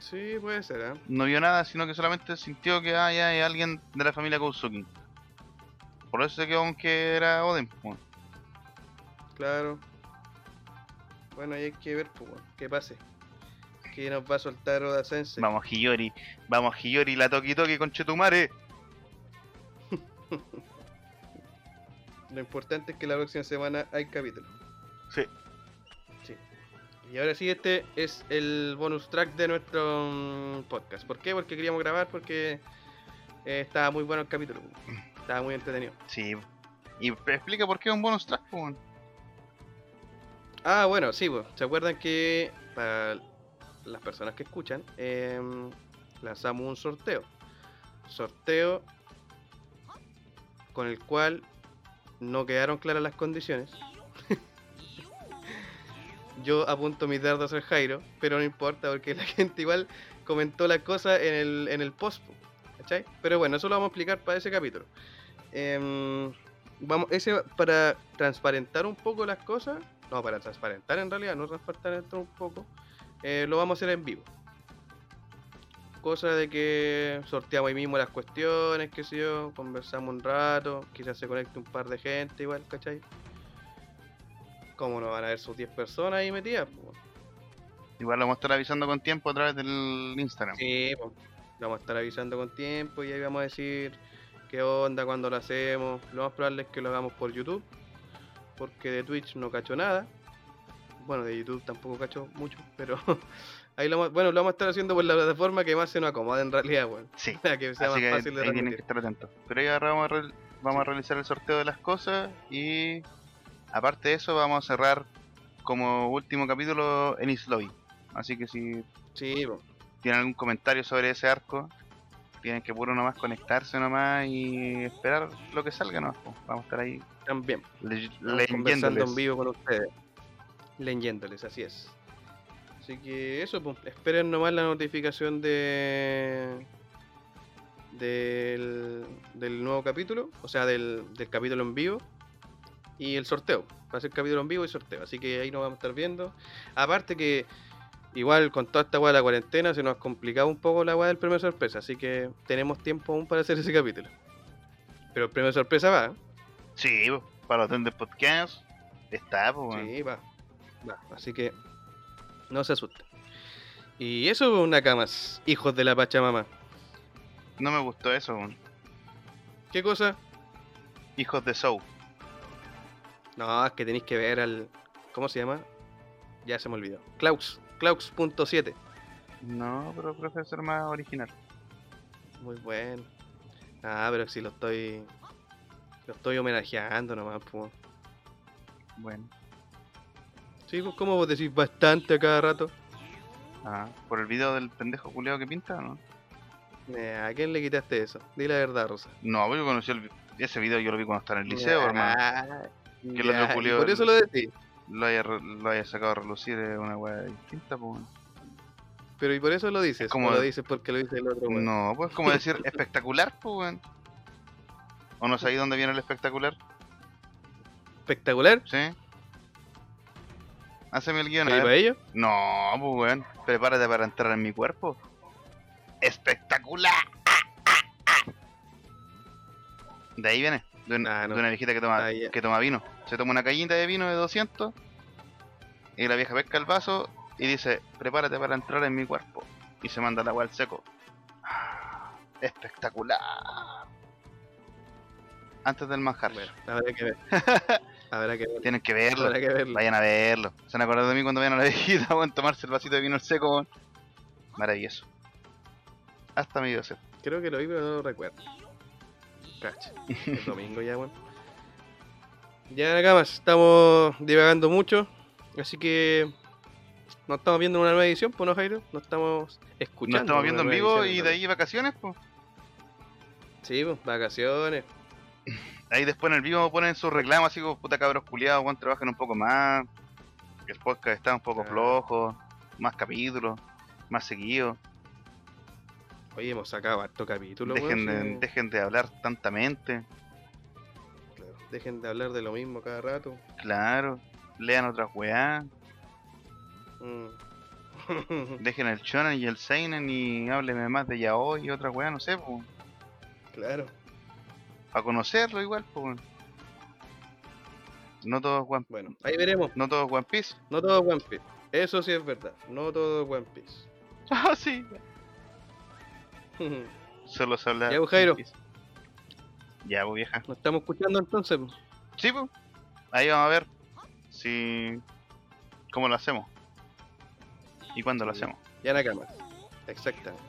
Sí, puede ser, ¿eh? No vio nada, sino que solamente sintió que ah, ya hay alguien de la familia Kousuki. Por eso se quedó con que era Oden, pues. Claro. Bueno, ahí hay que ver, pues, qué pase. ¿Qué nos va a soltar Oda Sensei? Vamos Hiyori, vamos Hiyori, la Toki Toki con Chetumare. Lo importante es que la próxima semana hay capítulo. Sí. Sí. Y ahora sí, este es el bonus track de nuestro mm, podcast. ¿Por qué? Porque queríamos grabar, porque eh, estaba muy bueno el capítulo. Estaba muy entretenido. Sí. Y explica por qué es un bonus track. Ah, bueno, sí, pues, ¿se acuerdan que para las personas que escuchan, em, lanzamos un sorteo? Sorteo con el cual no quedaron claras las condiciones. Yo apunto mis dardos al Jairo, pero no importa porque la gente igual comentó las cosas en el, en el post, po, ¿cachai? Pero bueno, eso lo vamos a explicar para ese capítulo. Em, vamos, ese para transparentar un poco las cosas, no, para transparentar en realidad, no transparentar un poco, eh, lo vamos a hacer en vivo. Cosa de que sorteamos ahí mismo las cuestiones, qué sé yo, conversamos un rato, quizás se conecte un par de gente igual, ¿cachai? ¿Cómo no van a ver sus 10 personas ahí metidas? Igual lo vamos a estar avisando con tiempo a través del Instagram. Sí, pues, vamos a estar avisando con tiempo y ahí vamos a decir qué onda, cuándo lo hacemos. Lo más probable es que lo hagamos por YouTube, porque de Twitch no cacho nada. Bueno, de YouTube tampoco cacho mucho, pero ahí lo, bueno, lo vamos a estar haciendo por la plataforma que más se nos acomode en realidad, weón. Sí. Para que sea Así más que fácil de ahí tienen que estar atentos. Pero ahí ahora vamos a, re- vamos a realizar el sorteo de las cosas y aparte de eso vamos a cerrar como último capítulo en Isloy. Así que si Sí, tienen algún comentario sobre ese arco, Tienen que puro nomás conectarse nomás y esperar lo que salga, ¿no? Pues, Vamos a estar ahí También. le- leyéndoles. en vivo con ustedes. Leyéndoles, así es. Así que eso, pues, esperen nomás la notificación de del, del nuevo capítulo, o sea, del, del capítulo en vivo y el sorteo. Va a ser capítulo en vivo y sorteo, así que ahí nos vamos a estar viendo. Aparte que igual con toda esta weá de la cuarentena se nos ha complicado un poco la weá del premio sorpresa, así que tenemos tiempo aún para hacer ese capítulo. Pero el premio sorpresa va, ¿eh? Sí, para los Tender Podcast está, pues. Sí, va. Va. Así que no se asusten. Y eso una camas, hijos de la Pachamama. No me gustó eso. ¿Qué cosa? Hijos de Soul. No, es que tenéis que ver al. ¿Cómo se llama? Ya se me olvidó. Klaus. Klaus.7. No, pero prefiero ser más original. Muy bueno. Ah, pero si lo estoy. Lo estoy homenajeando nomás, pues. Bueno. Sí, pues como vos decís bastante a cada rato. Ah, por el video del pendejo culiado que pinta, ¿no? Eh, ¿A quién le quitaste eso? Di la verdad, Rosa. No, yo conocí el, ese video, yo lo vi cuando estaba en el liceo, hermano. Que el otro ya, Por eso lo decís. Lo haya, lo haya sacado a relucir es una weá distinta, pues. Pero y por eso lo dices. como- lo dices porque lo dice el otro, weón. No, pues como decir espectacular, pues, weón. ¿O no sabéis dónde viene el espectacular? Espectacular. ¿Sí? Haceme el guion, a ¿Ahí ver. para ello? No, pues weón, prepárate para entrar en mi cuerpo. ¡Espectacular! De ahí viene, de, un- Ah, no. de una viejita que toma, Ah, que toma vino. Se toma una cañita de vino de 200 y la vieja pesca el vaso y dice, prepárate para entrar en mi cuerpo. Y se manda el agua al seco. Ah, Espectacular. Antes del manjar. Bueno, habrá que ver. habrá que ver. Tienen que verlo. Habrá que verlo. Vayan a verlo. Se han acordado de mí cuando vayan a la viejita, weón, tomarse el vasito de vino al seco. Maravilloso. Hasta dio sed. Creo que lo vi, pero no lo recuerdo. Cacha. El domingo ya, weón. Ya más, estamos divagando mucho. Así que nos estamos viendo en una nueva edición, pues no, Jairo. Nos estamos escuchando. Nos estamos en viendo en vivo y de ahí vacaciones, pues. Sí, pues, vacaciones. Ahí después en el vivo ponen sus reclamos, así como puta cabros culiados, weón, trabajen un poco más. El podcast está un poco Ah. flojo, más capítulos, más seguido. Oye, hemos sacado harto capítulo, Dejen weón, de, sí. dejen de hablar tantamente. Dejen de hablar de lo mismo cada rato. Claro. Lean otras weá. Mm. Dejen el shonen y el seinen y háblenme más de yaoi y otra weá, no sé, pues. claro. Para conocerlo igual, pues. No todo es One, Bueno, ahí veremos. no todo es One Piece. No todo es One Piece. Eso sí es verdad. No todo es One Piece. Ah, sí. Solo se habla Ya, pues, One Jairo. Piece. Ya, pues vieja. Nos estamos escuchando entonces. pues. Sí, pues. Ahí vamos a ver si cómo lo hacemos. ¿Y cuándo lo hacemos? Ya en la cama. Exactamente.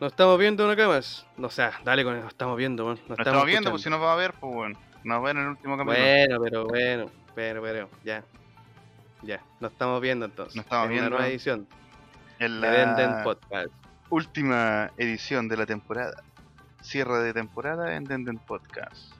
Nos estamos viendo una cama. No sé, dale con eso. Nos estamos viendo, weón. Nos Nos estamos viendo, pues si escuchando. nos va a ver, pues bueno. Nos ven en el último capítulo. Bueno, pero bueno. Pero, pero, ya. Ya. Nos estamos viendo entonces. Nos estamos en viendo. Una nueva edición en de Den Den la Podcast. última edición de la temporada. Cierre de temporada en Denden Podcast.